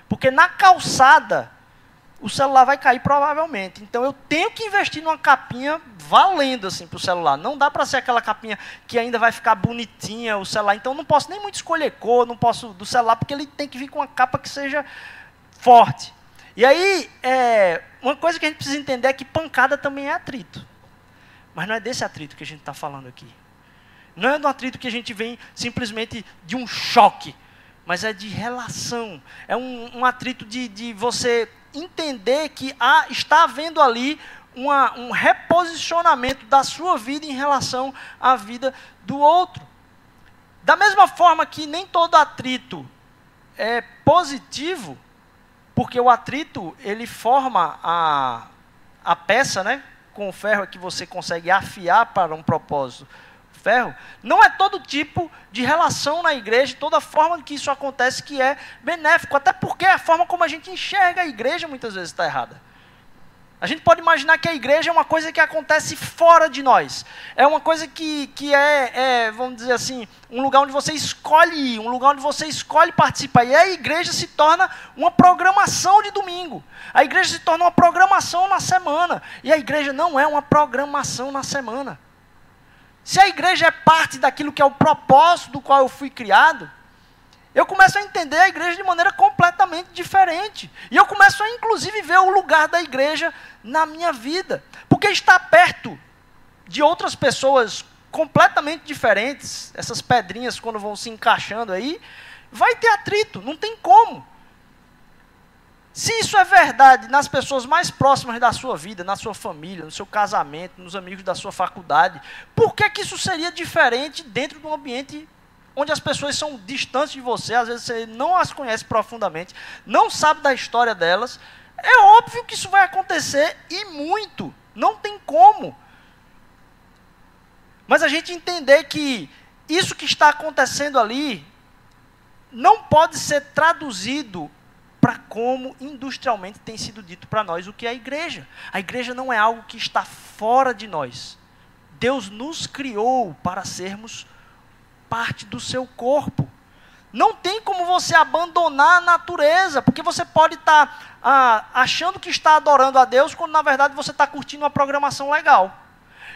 [SPEAKER 1] Porque na calçada, o celular vai cair provavelmente. Então eu tenho que investir numa capinha valendo assim para o celular. Não dá para ser aquela capinha que ainda vai ficar bonitinha o celular. Então não posso nem muito escolher cor, não posso do celular porque ele tem que vir com uma capa que seja forte. E aí é, uma coisa que a gente precisa entender é que pancada também é atrito. Mas não é desse atrito que a gente está falando aqui. Não é do atrito que a gente vem simplesmente de um choque, mas é de relação. É um, um atrito de, de você entender que há, está havendo ali uma, um reposicionamento da sua vida em relação à vida do outro. Da mesma forma que nem todo atrito é positivo, porque o atrito ele forma a, a peça, né, com o ferro que você consegue afiar para um propósito ferro, não é todo tipo de relação na igreja, toda forma que isso acontece que é benéfico, até porque a forma como a gente enxerga a igreja muitas vezes está errada. A gente pode imaginar que a igreja é uma coisa que acontece fora de nós. É uma coisa que, que é, é, vamos dizer assim, um lugar onde você escolhe ir, um lugar onde você escolhe participar. E a igreja se torna uma programação de domingo. A igreja se torna uma programação na semana. E a igreja não é uma programação na semana. Se a igreja é parte daquilo que é o propósito do qual eu fui criado, eu começo a entender a igreja de maneira completamente diferente. E eu começo a, inclusive, ver o lugar da igreja na minha vida. Porque está perto de outras pessoas completamente diferentes, essas pedrinhas, quando vão se encaixando aí, vai ter atrito, não tem como. Se isso é verdade nas pessoas mais próximas da sua vida, na sua família, no seu casamento, nos amigos da sua faculdade, por que, que isso seria diferente dentro de um ambiente onde as pessoas são distantes de você, às vezes você não as conhece profundamente, não sabe da história delas? É óbvio que isso vai acontecer e muito, não tem como. Mas a gente entender que isso que está acontecendo ali não pode ser traduzido para como industrialmente tem sido dito para nós o que é a igreja. A igreja não é algo que está fora de nós. Deus nos criou para sermos parte do seu corpo. Não tem como você abandonar a natureza, porque você pode estar tá, ah, achando que está adorando a Deus, quando na verdade você está curtindo uma programação legal.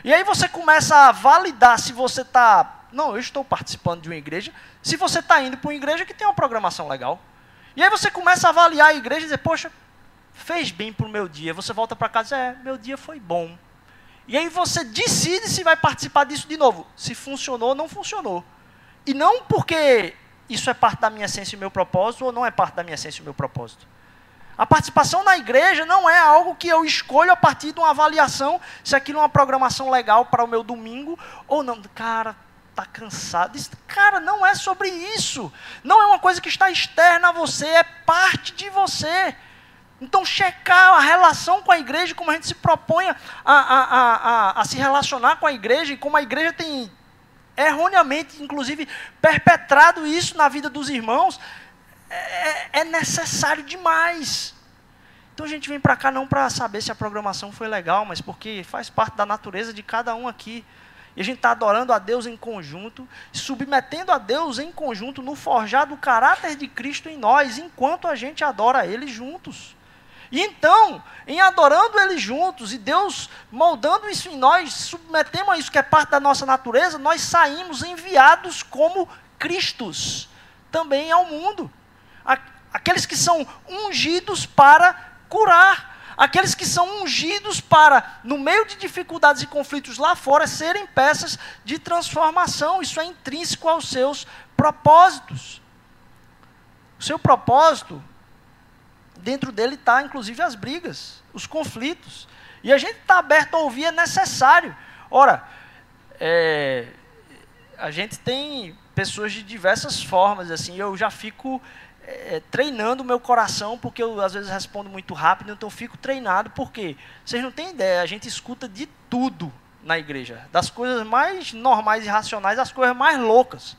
[SPEAKER 1] E aí você começa a validar se você está. Não, eu estou participando de uma igreja. Se você está indo para uma igreja que tem uma programação legal. E aí você começa a avaliar a igreja e dizer, poxa, fez bem para o meu dia. Você volta para casa é, meu dia foi bom. E aí você decide se vai participar disso de novo. Se funcionou ou não funcionou. E não porque isso é parte da minha essência e meu propósito, ou não é parte da minha essência e meu propósito. A participação na igreja não é algo que eu escolho a partir de uma avaliação se aquilo é uma programação legal para o meu domingo ou não. Cara, está cansado. Cara, não é sobre isso. Não é uma coisa que está externa a você, é parte de você. Então, checar a relação com a igreja, como a gente se propõe a, a, a, a, a se relacionar com a igreja, e como a igreja tem erroneamente, inclusive, perpetrado isso na vida dos irmãos, é, é necessário demais. Então a gente vem para cá não para saber se a programação foi legal, mas porque faz parte da natureza de cada um aqui. E a gente está adorando a Deus em conjunto, submetendo a Deus em conjunto no forjar do caráter de Cristo em nós, enquanto a gente adora Ele juntos. E então, em adorando Ele juntos e Deus moldando isso em nós, submetemos a isso que é parte da nossa natureza, nós saímos enviados como Cristos também ao mundo. Aqueles que são ungidos para curar aqueles que são ungidos para, no meio de dificuldades e conflitos lá fora, serem peças de transformação. Isso é intrínseco aos seus propósitos. O seu propósito, dentro dele está, inclusive, as brigas, os conflitos. E a gente está aberto a ouvir, é necessário. Ora, é, a gente tem pessoas de diversas formas, assim, eu já fico é, treinando o meu coração, porque eu às vezes respondo muito rápido, então eu fico treinado, porque vocês não têm ideia, a gente escuta de tudo na igreja, das coisas mais normais e racionais às coisas mais loucas.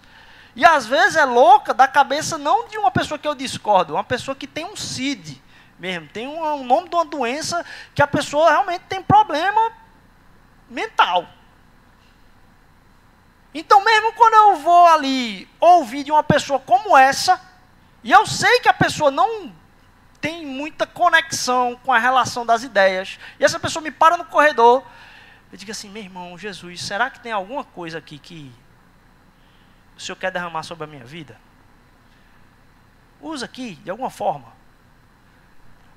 [SPEAKER 1] E às vezes é louca da cabeça não de uma pessoa que eu discordo, uma pessoa que tem um CID mesmo, tem um, um nome de uma doença que a pessoa realmente tem problema mental. Então, mesmo quando eu vou ali ouvir de uma pessoa como essa, e eu sei que a pessoa não tem muita conexão com a relação das ideias, e essa pessoa me para no corredor, eu digo assim, meu irmão, Jesus, será que tem alguma coisa aqui que o Senhor quer derramar sobre a minha vida? Usa aqui, de alguma forma.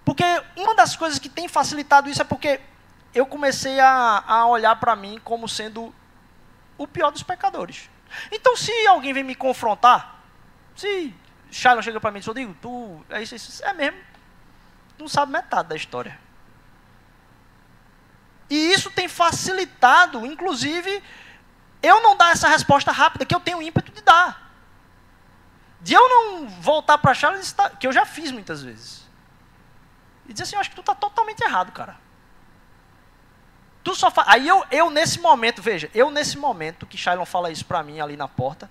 [SPEAKER 1] Porque uma das coisas que tem facilitado isso é porque eu comecei a, a olhar para mim como sendo o pior dos pecadores. Então, se alguém vem me confrontar, se Shailon chega para mim e diz, Rodrigo, tu é isso, isso, é mesmo, não sabe metade da história. E isso tem facilitado, inclusive, eu não dar essa resposta rápida que eu tenho ímpeto de dar. De eu não voltar para Shailon, que eu já fiz muitas vezes. E dizer assim, eu acho que tu está totalmente errado, cara. Tu só fa... Aí eu, eu, nesse momento, veja, eu nesse momento que Shailon fala isso para mim ali na porta,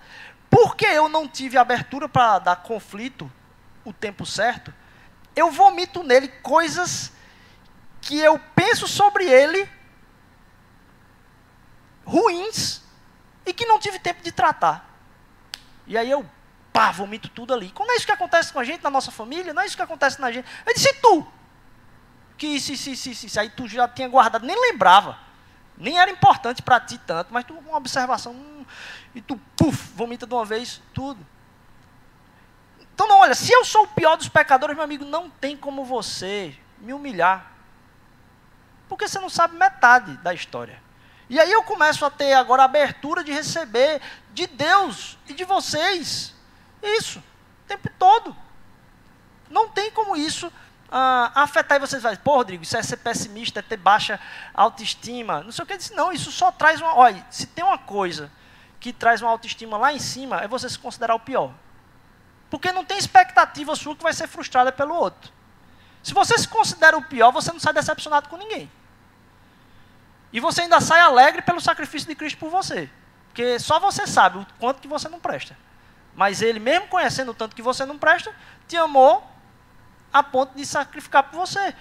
[SPEAKER 1] porque eu não tive abertura para dar conflito o tempo certo, eu vomito nele coisas que eu penso sobre ele ruins e que não tive tempo de tratar. E aí eu, pá, vomito tudo ali. Como é isso que acontece com a gente na nossa família? Não é isso que acontece na gente. Eu disse, tu? que isso, isso, isso, isso, isso. Aí tu já tinha guardado, nem lembrava. Nem era importante para ti tanto, mas tu, uma observação, hum, e tu, puf, vomita de uma vez tudo. Então, não, olha, se eu sou o pior dos pecadores, meu amigo, não tem como você me humilhar. Porque você não sabe metade da história. E aí eu começo a ter agora a abertura de receber de Deus e de vocês. Isso, o tempo todo. Não tem como isso ah, afetar e vocês vai, pô, Rodrigo, isso é ser pessimista, é ter baixa autoestima. Não sei o que. Eu disse, não, isso só traz uma. Olha, se tem uma coisa que traz uma autoestima lá em cima, é você se considerar o pior. Porque não tem expectativa sua que vai ser frustrada pelo outro. Se você se considera o pior, você não sai decepcionado com ninguém. E você ainda sai alegre pelo sacrifício de Cristo por você. Porque só você sabe o quanto que você não presta. Mas ele, mesmo conhecendo o tanto que você não presta, te amou a ponto de sacrificar por você.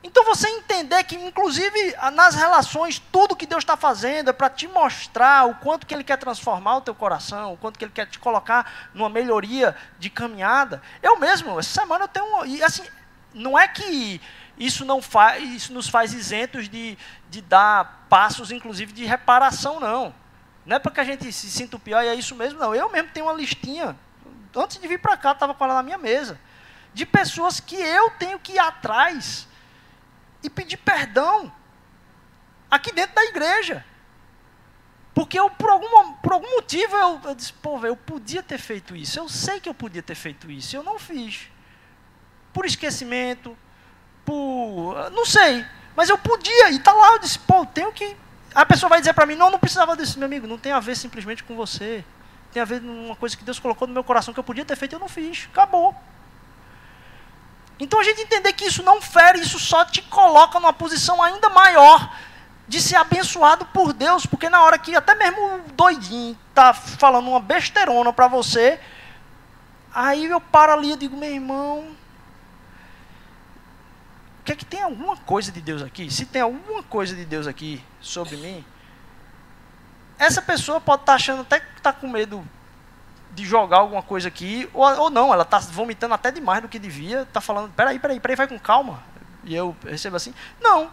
[SPEAKER 1] Então você entender que, inclusive, nas relações, tudo que Deus está fazendo é para te mostrar o quanto que Ele quer transformar o teu coração, o quanto que Ele quer te colocar numa melhoria de caminhada. Eu mesmo, essa semana eu tenho. E assim, não é que isso não faz, isso nos faz isentos de, de dar passos, inclusive, de reparação, não. Não é para que a gente se sinta o pior e é isso mesmo, não. Eu mesmo tenho uma listinha. Antes de vir para cá, estava com ela na minha mesa de pessoas que eu tenho que ir atrás e pedir perdão aqui dentro da igreja. Porque eu, por, algum, por algum motivo, eu, eu disse, pô, eu podia ter feito isso. Eu sei que eu podia ter feito isso. Eu não fiz. Por esquecimento, por. Não sei. Mas eu podia. E está lá, eu disse, pô, tenho que. A pessoa vai dizer para mim, não, não precisava disso, meu amigo. Não tem a ver simplesmente com você. Tem a ver com uma coisa que Deus colocou no meu coração que eu podia ter feito e eu não fiz. Acabou. Então a gente entender que isso não fere, isso só te coloca numa posição ainda maior de ser abençoado por Deus, porque na hora que até mesmo o doidinho tá falando uma besteirona para você, aí eu paro ali e digo, meu irmão, quer é que tem alguma coisa de Deus aqui? Se tem alguma coisa de Deus aqui sobre mim, essa pessoa pode estar tá achando até que está com medo de jogar alguma coisa aqui, ou, ou não, ela está vomitando até demais do que devia, está falando, peraí, peraí, peraí, vai com calma. E eu recebo assim, não.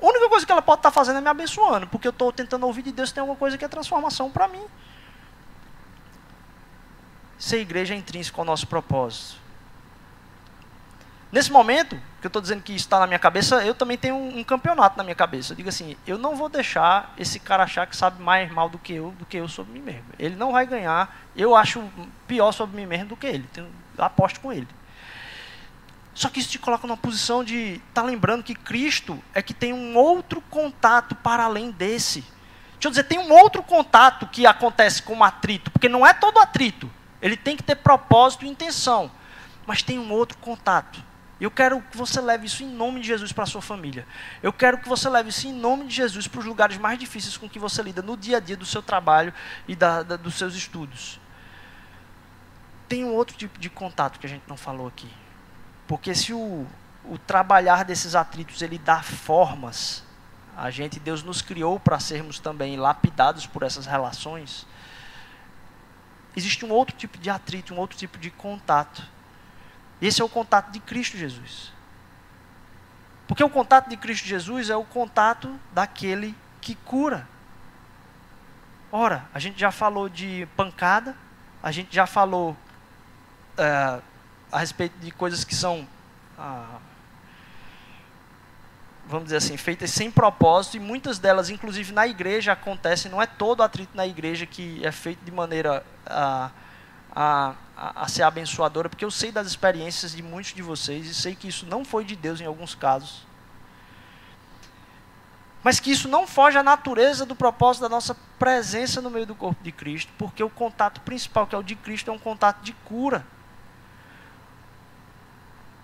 [SPEAKER 1] A única coisa que ela pode estar tá fazendo é me abençoando, porque eu estou tentando ouvir de Deus tem alguma coisa que é transformação para mim. Ser igreja é intrínseco ao nosso propósito. Nesse momento, que eu estou dizendo que isso está na minha cabeça, eu também tenho um, um, campeonato na minha cabeça. Eu digo assim, eu não vou deixar esse cara achar que sabe mais mal do que eu, do que eu sobre mim mesmo. Ele não vai ganhar, eu acho pior sobre mim mesmo do que ele. Tenho, aposto com ele. Só que isso te coloca numa posição de estar tá lembrando que Cristo é que tem um outro contato para além desse. Deixa eu dizer, tem um outro contato que acontece com o atrito, porque não é todo atrito. Ele tem que ter propósito e intenção. Mas tem um outro contato eu quero que você leve isso em nome de Jesus para a sua família. Eu quero que você leve isso em nome de Jesus para os lugares mais difíceis com que você lida no dia a dia do seu trabalho e da, da, dos seus estudos. Tem um outro tipo de contato que a gente não falou aqui. Porque se o, o trabalhar desses atritos ele dá formas, a gente, Deus nos criou para sermos também lapidados por essas relações. Existe um outro tipo de atrito, um outro tipo de contato Esse é o contato de Cristo Jesus. Porque o contato de Cristo Jesus é o contato daquele que cura. Ora, a gente já falou de pancada, a gente já falou é, a respeito de coisas que são, ah, vamos dizer assim, feitas sem propósito, e muitas delas, inclusive na igreja, acontecem, não é todo atrito na igreja que é feito de maneira a, a, a ser abençoadora, porque eu sei das experiências de muitos de vocês, e sei que isso não foi de Deus em alguns casos mas que isso não foge à natureza do propósito da nossa presença no meio do corpo de Cristo, porque o contato principal, que é o de Cristo, é um contato de cura.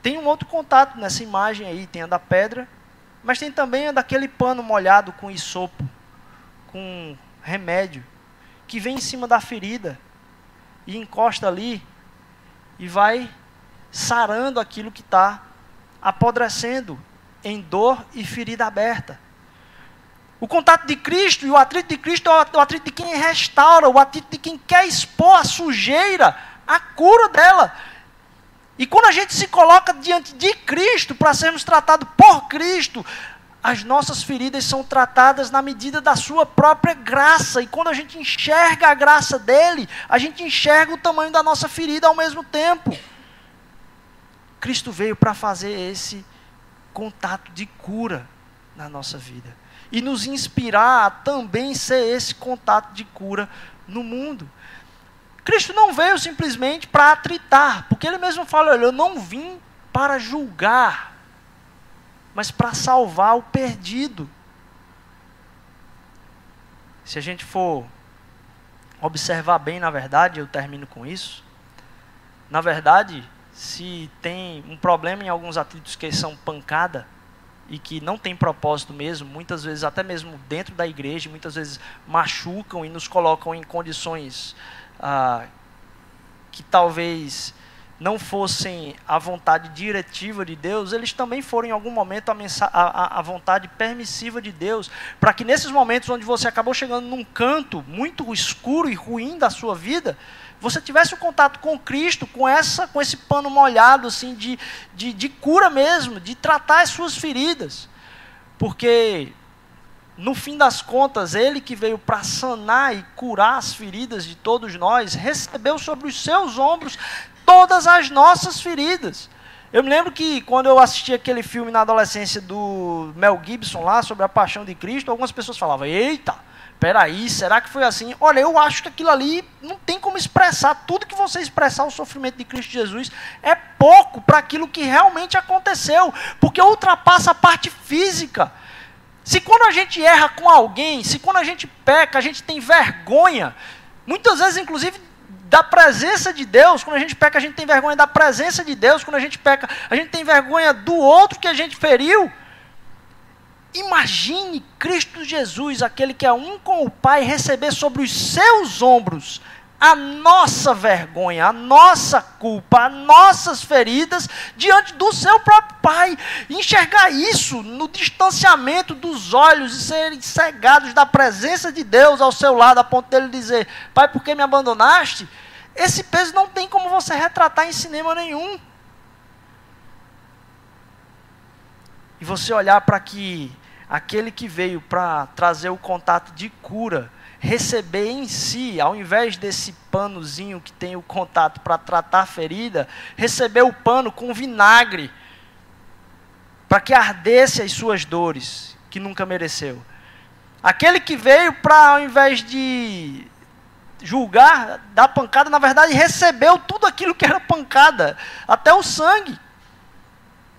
[SPEAKER 1] Tem um outro contato nessa imagem aí, tem a da pedra, mas tem também a daquele pano molhado com isopo, com remédio, que vem em cima da ferida e encosta ali e vai sarando aquilo que está apodrecendo em dor e ferida aberta. O contato de Cristo e o atrito de Cristo é o atrito de quem restaura, o atrito de quem quer expor a sujeira, a cura dela. E quando a gente se coloca diante de Cristo para sermos tratados por Cristo, as nossas feridas são tratadas na medida da sua própria graça. E quando a gente enxerga a graça dele, a gente enxerga o tamanho da nossa ferida ao mesmo tempo. Cristo veio para fazer esse contato de cura na nossa vida e nos inspirar a também ser esse contato de cura no mundo. Cristo não veio simplesmente para atritar, porque ele mesmo fala: olha, eu não vim para julgar, mas para salvar o perdido. Se a gente for observar bem, na verdade, eu termino com isso. Na verdade, se tem um problema em alguns atritos que são pancada, e que não tem propósito mesmo, muitas vezes até mesmo dentro da igreja, muitas vezes machucam e nos colocam em condições ah, que talvez não fossem a vontade diretiva de Deus, eles também foram em algum momento a, a, a vontade permissiva de Deus, para que nesses momentos onde você acabou chegando num canto muito escuro e ruim da sua vida, você tivesse o um contato com Cristo, com essa, com esse pano molhado assim de, de, de cura mesmo, de tratar as suas feridas, porque no fim das contas, ele que veio para sanar e curar as feridas de todos nós, recebeu sobre os seus ombros todas as nossas feridas. Eu me lembro que quando eu assisti aquele filme na adolescência do Mel Gibson lá sobre a paixão de Cristo, algumas pessoas falavam: "Eita, peraí, será que foi assim? Olha, eu acho que aquilo ali não tem como expressar. Tudo que você expressar o sofrimento de Cristo Jesus é pouco para aquilo que realmente aconteceu, porque ultrapassa a parte física. Se quando a gente erra com alguém, se quando a gente peca, a gente tem vergonha, muitas vezes, inclusive, da presença de Deus, quando a gente peca, a gente tem vergonha da presença de Deus, quando a gente peca, a gente tem vergonha do outro que a gente feriu. Imagine Cristo Jesus, aquele que é um com o Pai, receber sobre os seus ombros a nossa vergonha, a nossa culpa, as nossas feridas diante do seu próprio Pai. Enxergar isso no distanciamento dos olhos e serem cegados da presença de Deus ao seu lado, a ponto dele dizer: Pai, por que me abandonaste? Esse peso não tem como você retratar em cinema nenhum. E você olhar para que aquele que veio para trazer o contato de cura, receber em si, ao invés desse panozinho que tem o contato para tratar a ferida, receber o pano com vinagre, para que ardesse as suas dores, que nunca mereceu. Aquele que veio para, ao invés de julgar, dar pancada, na verdade recebeu tudo aquilo que era pancada, até o sangue.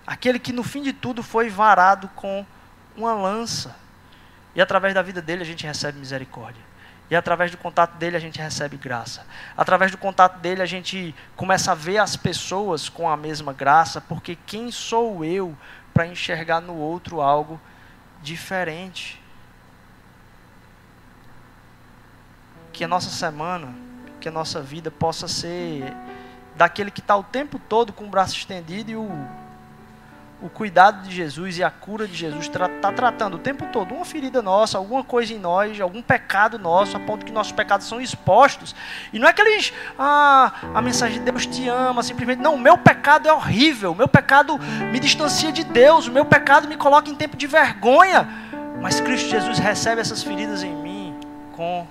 [SPEAKER 1] Aquele que no fim de tudo foi varado com uma lança. E através da vida dele a gente recebe misericórdia. E através do contato dele a gente recebe graça. Através do contato dele a gente começa a ver as pessoas com a mesma graça, porque quem sou eu para enxergar no outro algo diferente? Que a nossa semana, que a nossa vida possa ser daquele que está o tempo todo com o braço estendido e o, o cuidado de Jesus e a cura de Jesus está tra tratando o tempo todo uma ferida nossa, alguma coisa em nós, algum pecado nosso, a ponto que nossos pecados são expostos. E não é que eles, ah, a mensagem de Deus te ama, simplesmente, não, o meu pecado é horrível, o meu pecado me distancia de Deus, o meu pecado me coloca em tempo de vergonha. Mas Cristo Jesus recebe essas feridas em mim com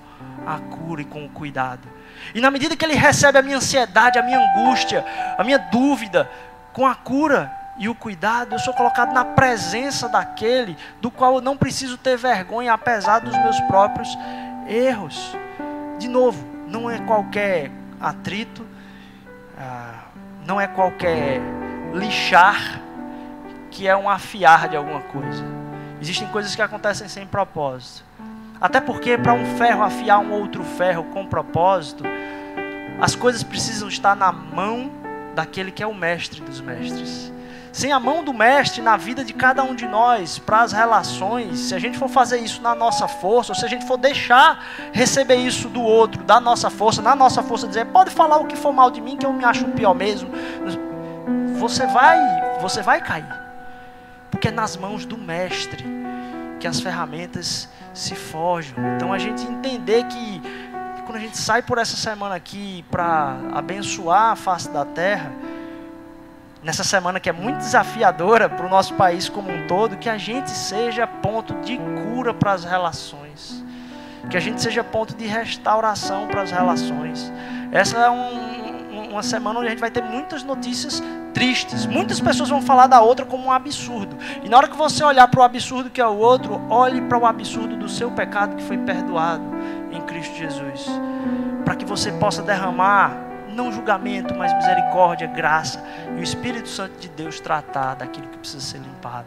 [SPEAKER 1] a cura e com o cuidado. E na medida que Ele recebe a minha ansiedade, a minha angústia, a minha dúvida, com a cura, e o cuidado, eu sou colocado na presença daquele do qual eu não preciso ter vergonha, apesar dos meus próprios erros. De novo, não é qualquer atrito, ah, não é qualquer lixar que é um afiar de alguma coisa. Existem coisas que acontecem sem propósito. Até porque para um ferro afiar um outro ferro com propósito, as coisas precisam estar na mão daquele que é o mestre dos mestres sem a mão do Mestre na vida de cada um de nós, para as relações, se a gente for fazer isso na nossa força, ou se a gente for deixar receber isso do outro, da nossa força, na nossa força, dizer, pode falar o que for mal de mim, que eu me acho pior mesmo, você vai, você vai cair, porque é nas mãos do Mestre que as ferramentas se forjam. Então a gente entender que quando a gente sai por essa semana aqui para abençoar a face da terra, nessa semana que é muito desafiadora para o nosso país como um todo, que a gente seja ponto de cura para as relações, que a gente seja ponto de restauração para as relações. Essa é um, uma semana onde a gente vai ter muitas notícias tristes. Muitas pessoas vão falar da outra como um absurdo. E na hora que você olhar para o absurdo que é o outro, olhe para o absurdo do seu pecado que foi perdoado em Cristo Jesus, para que você possa derramar não julgamento, mas misericórdia, graça e o Espírito Santo de Deus tratar daquilo que precisa ser limpado.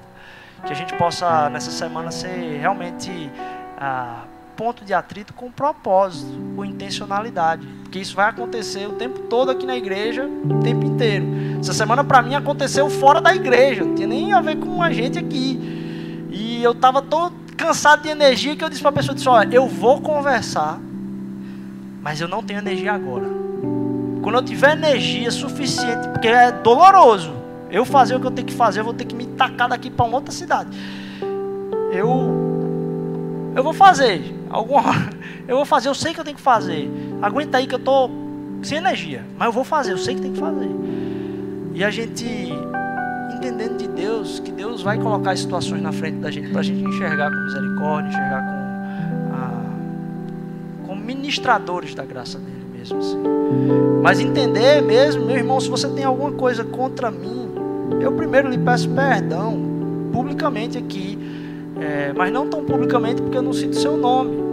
[SPEAKER 1] Que a gente possa nessa semana ser realmente ah, ponto de atrito com propósito, com intencionalidade, porque isso vai acontecer o tempo todo aqui na igreja, o tempo inteiro. Essa semana para mim aconteceu fora da igreja, não tinha nem a ver com a gente aqui. E eu estava todo cansado de energia que eu disse para a pessoa, disse, olha, eu vou conversar, mas eu não tenho energia agora. Quando eu tiver energia suficiente, porque é doloroso. Eu fazer o que eu tenho que fazer, eu vou ter que me tacar daqui para uma outra cidade. Eu eu vou fazer. Alguma eu vou fazer, eu sei que eu tenho que fazer. Aguenta aí que eu tô sem energia, mas eu vou fazer, eu sei que tem que fazer. E a gente entendendo de Deus, que Deus vai colocar situações na frente da gente para a gente enxergar com misericórdia, enxergar com, ah, com ministradores da graça dele mesmo. Assim. Mas entender mesmo, meu irmão, se você tem alguma coisa contra mim, eu primeiro lhe peço perdão, publicamente aqui, é, mas não tão publicamente porque eu não cito seu nome.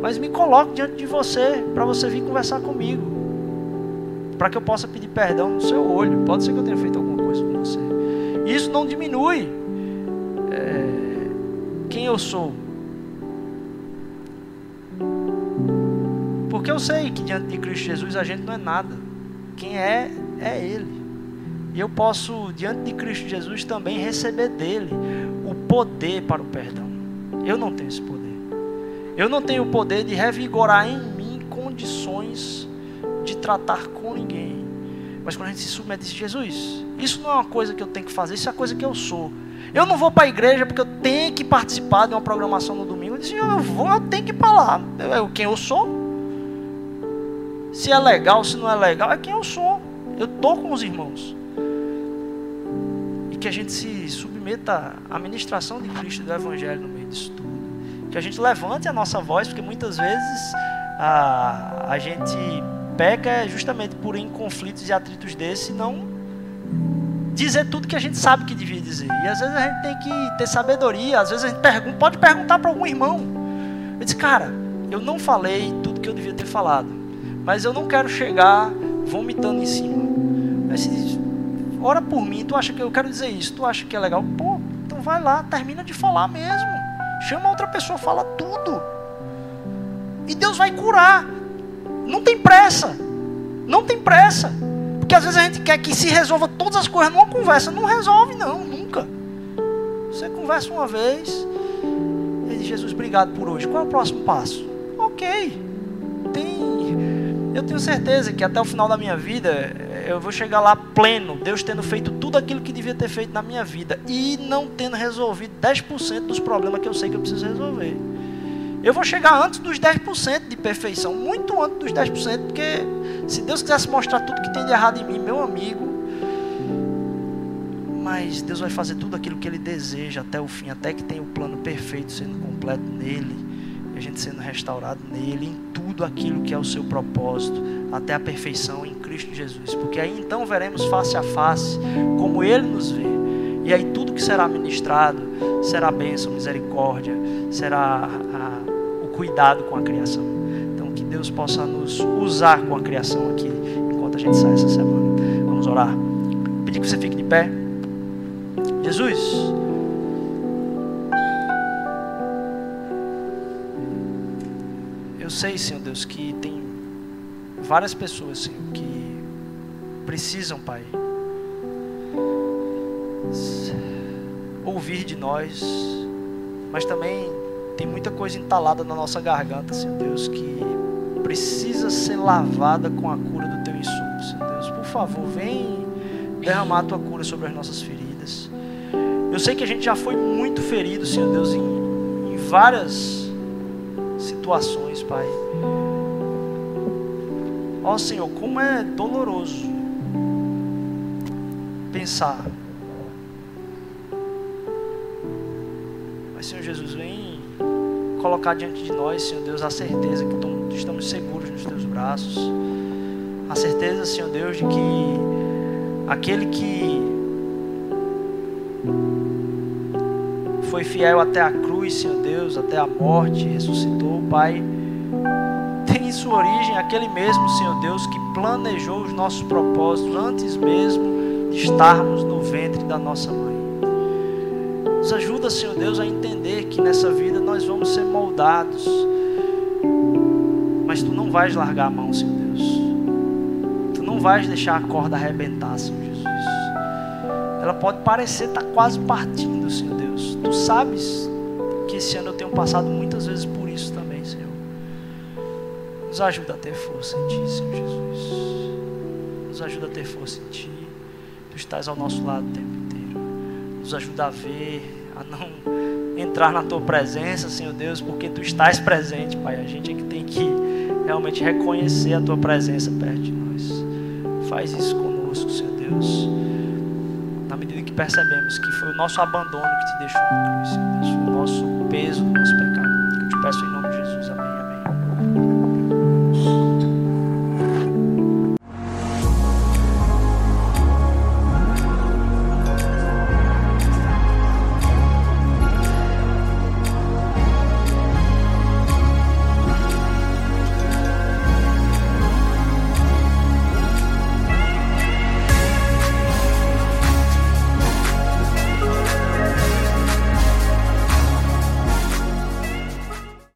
[SPEAKER 1] Mas me coloco diante de você, para você vir conversar comigo, para que eu possa pedir perdão no seu olho. Pode ser que eu tenha feito alguma coisa com você. Isso não diminui é, quem eu sou. Porque eu sei que diante de Cristo Jesus a gente não é nada. Quem é, é Ele. E eu posso, diante de Cristo Jesus, também receber dele o poder para o perdão. Eu não tenho esse poder. Eu não tenho o poder de revigorar em mim condições de tratar com ninguém. Mas quando a gente se submete a Jesus, isso não é uma coisa que eu tenho que fazer, isso é a coisa que eu sou. Eu não vou para a igreja porque eu tenho que participar de uma programação no domingo. Eu disse, eu vou, eu tenho que ir para lá. Eu, quem eu sou? Se é legal, se não é legal, é quem eu sou. Eu estou com os irmãos. E que a gente se submeta à ministração de Cristo e do Evangelho no meio disso tudo. Que a gente levante a nossa voz, porque muitas vezes a, a gente peca justamente por em conflitos e atritos desses, não dizer tudo que a gente sabe que devia dizer. E às vezes a gente tem que ter sabedoria, às vezes a gente pergunta, pode perguntar para algum irmão. Eu disse, cara, eu não falei tudo que eu devia ter falado. Mas eu não quero chegar vomitando em cima. Aí você diz, ora por mim, tu acha que eu quero dizer isso, tu acha que é legal? Pô, então vai lá, termina de falar mesmo. Chama outra pessoa, fala tudo. E Deus vai curar. Não tem pressa. Não tem pressa. Porque às vezes a gente quer que se resolva todas as coisas numa conversa. Não resolve, não, nunca. Você conversa uma vez. E diz, Jesus, obrigado por hoje. Qual é o próximo passo? Ok. Tem eu tenho certeza que até o final da minha vida eu vou chegar lá pleno, Deus tendo feito tudo aquilo que devia ter feito na minha vida e não tendo resolvido 10% dos problemas que eu sei que eu preciso resolver. Eu vou chegar antes dos 10% de perfeição, muito antes dos 10%, porque se Deus quisesse mostrar tudo que tem de errado em mim, meu amigo, mas Deus vai fazer tudo aquilo que Ele deseja até o fim, até que tenha o plano perfeito sendo completo nele, a gente sendo restaurado nele, em tudo aquilo que é o seu propósito, até a perfeição em Cristo Jesus, porque aí então veremos face a face como Ele nos vê, e aí tudo que será ministrado será bênção, misericórdia, será a, o cuidado com a criação. Então que Deus possa nos usar com a criação aqui enquanto a gente sai essa semana. Vamos orar. Pedir que você fique de pé. Jesus. Eu sei, Senhor Deus, que tem várias pessoas, Senhor, que precisam, Pai, ouvir de nós, mas também tem muita coisa entalada na nossa garganta, Senhor Deus, que precisa ser lavada com a cura do Teu insumo, Senhor Deus. Por favor, vem derramar a Tua cura sobre as nossas feridas. Eu sei que a gente já foi muito ferido, Senhor Deus, em, em várias situações, Pai. Ó Senhor, como é doloroso pensar. Mas, Senhor Jesus, vem colocar diante de nós, Senhor Deus, a certeza que estamos seguros nos teus braços. A certeza, Senhor Deus, de que aquele que foi fiel até a cruz, Senhor Deus, até a morte, ressuscitou, Pai. Tem em sua origem aquele mesmo, Senhor Deus, que planejou os nossos propósitos antes mesmo de estarmos no ventre da nossa mãe. Nos ajuda, Senhor Deus, a entender que nessa vida nós vamos ser moldados, mas Tu não vais largar a mão, Senhor Deus. Tu não vais deixar a corda arrebentar, Senhor Jesus. Ela pode parecer estar quase partindo, Senhor Deus Tu sabes que esse ano eu tenho passado muitas vezes por isso também, Senhor. Nos ajuda a ter força em Ti, Senhor Jesus. Nos ajuda a ter força em Ti. Tu estás ao nosso lado o tempo inteiro. Nos ajuda a ver, a não entrar na Tua presença, Senhor Deus, porque Tu estás presente, Pai. A gente é que tem que realmente reconhecer a Tua presença perto de nós. Faz isso conosco, Senhor Deus percebemos que foi o nosso abandono que te deixou na cruz, Deus. Foi o nosso peso, o nosso pecado. Eu te peço em nome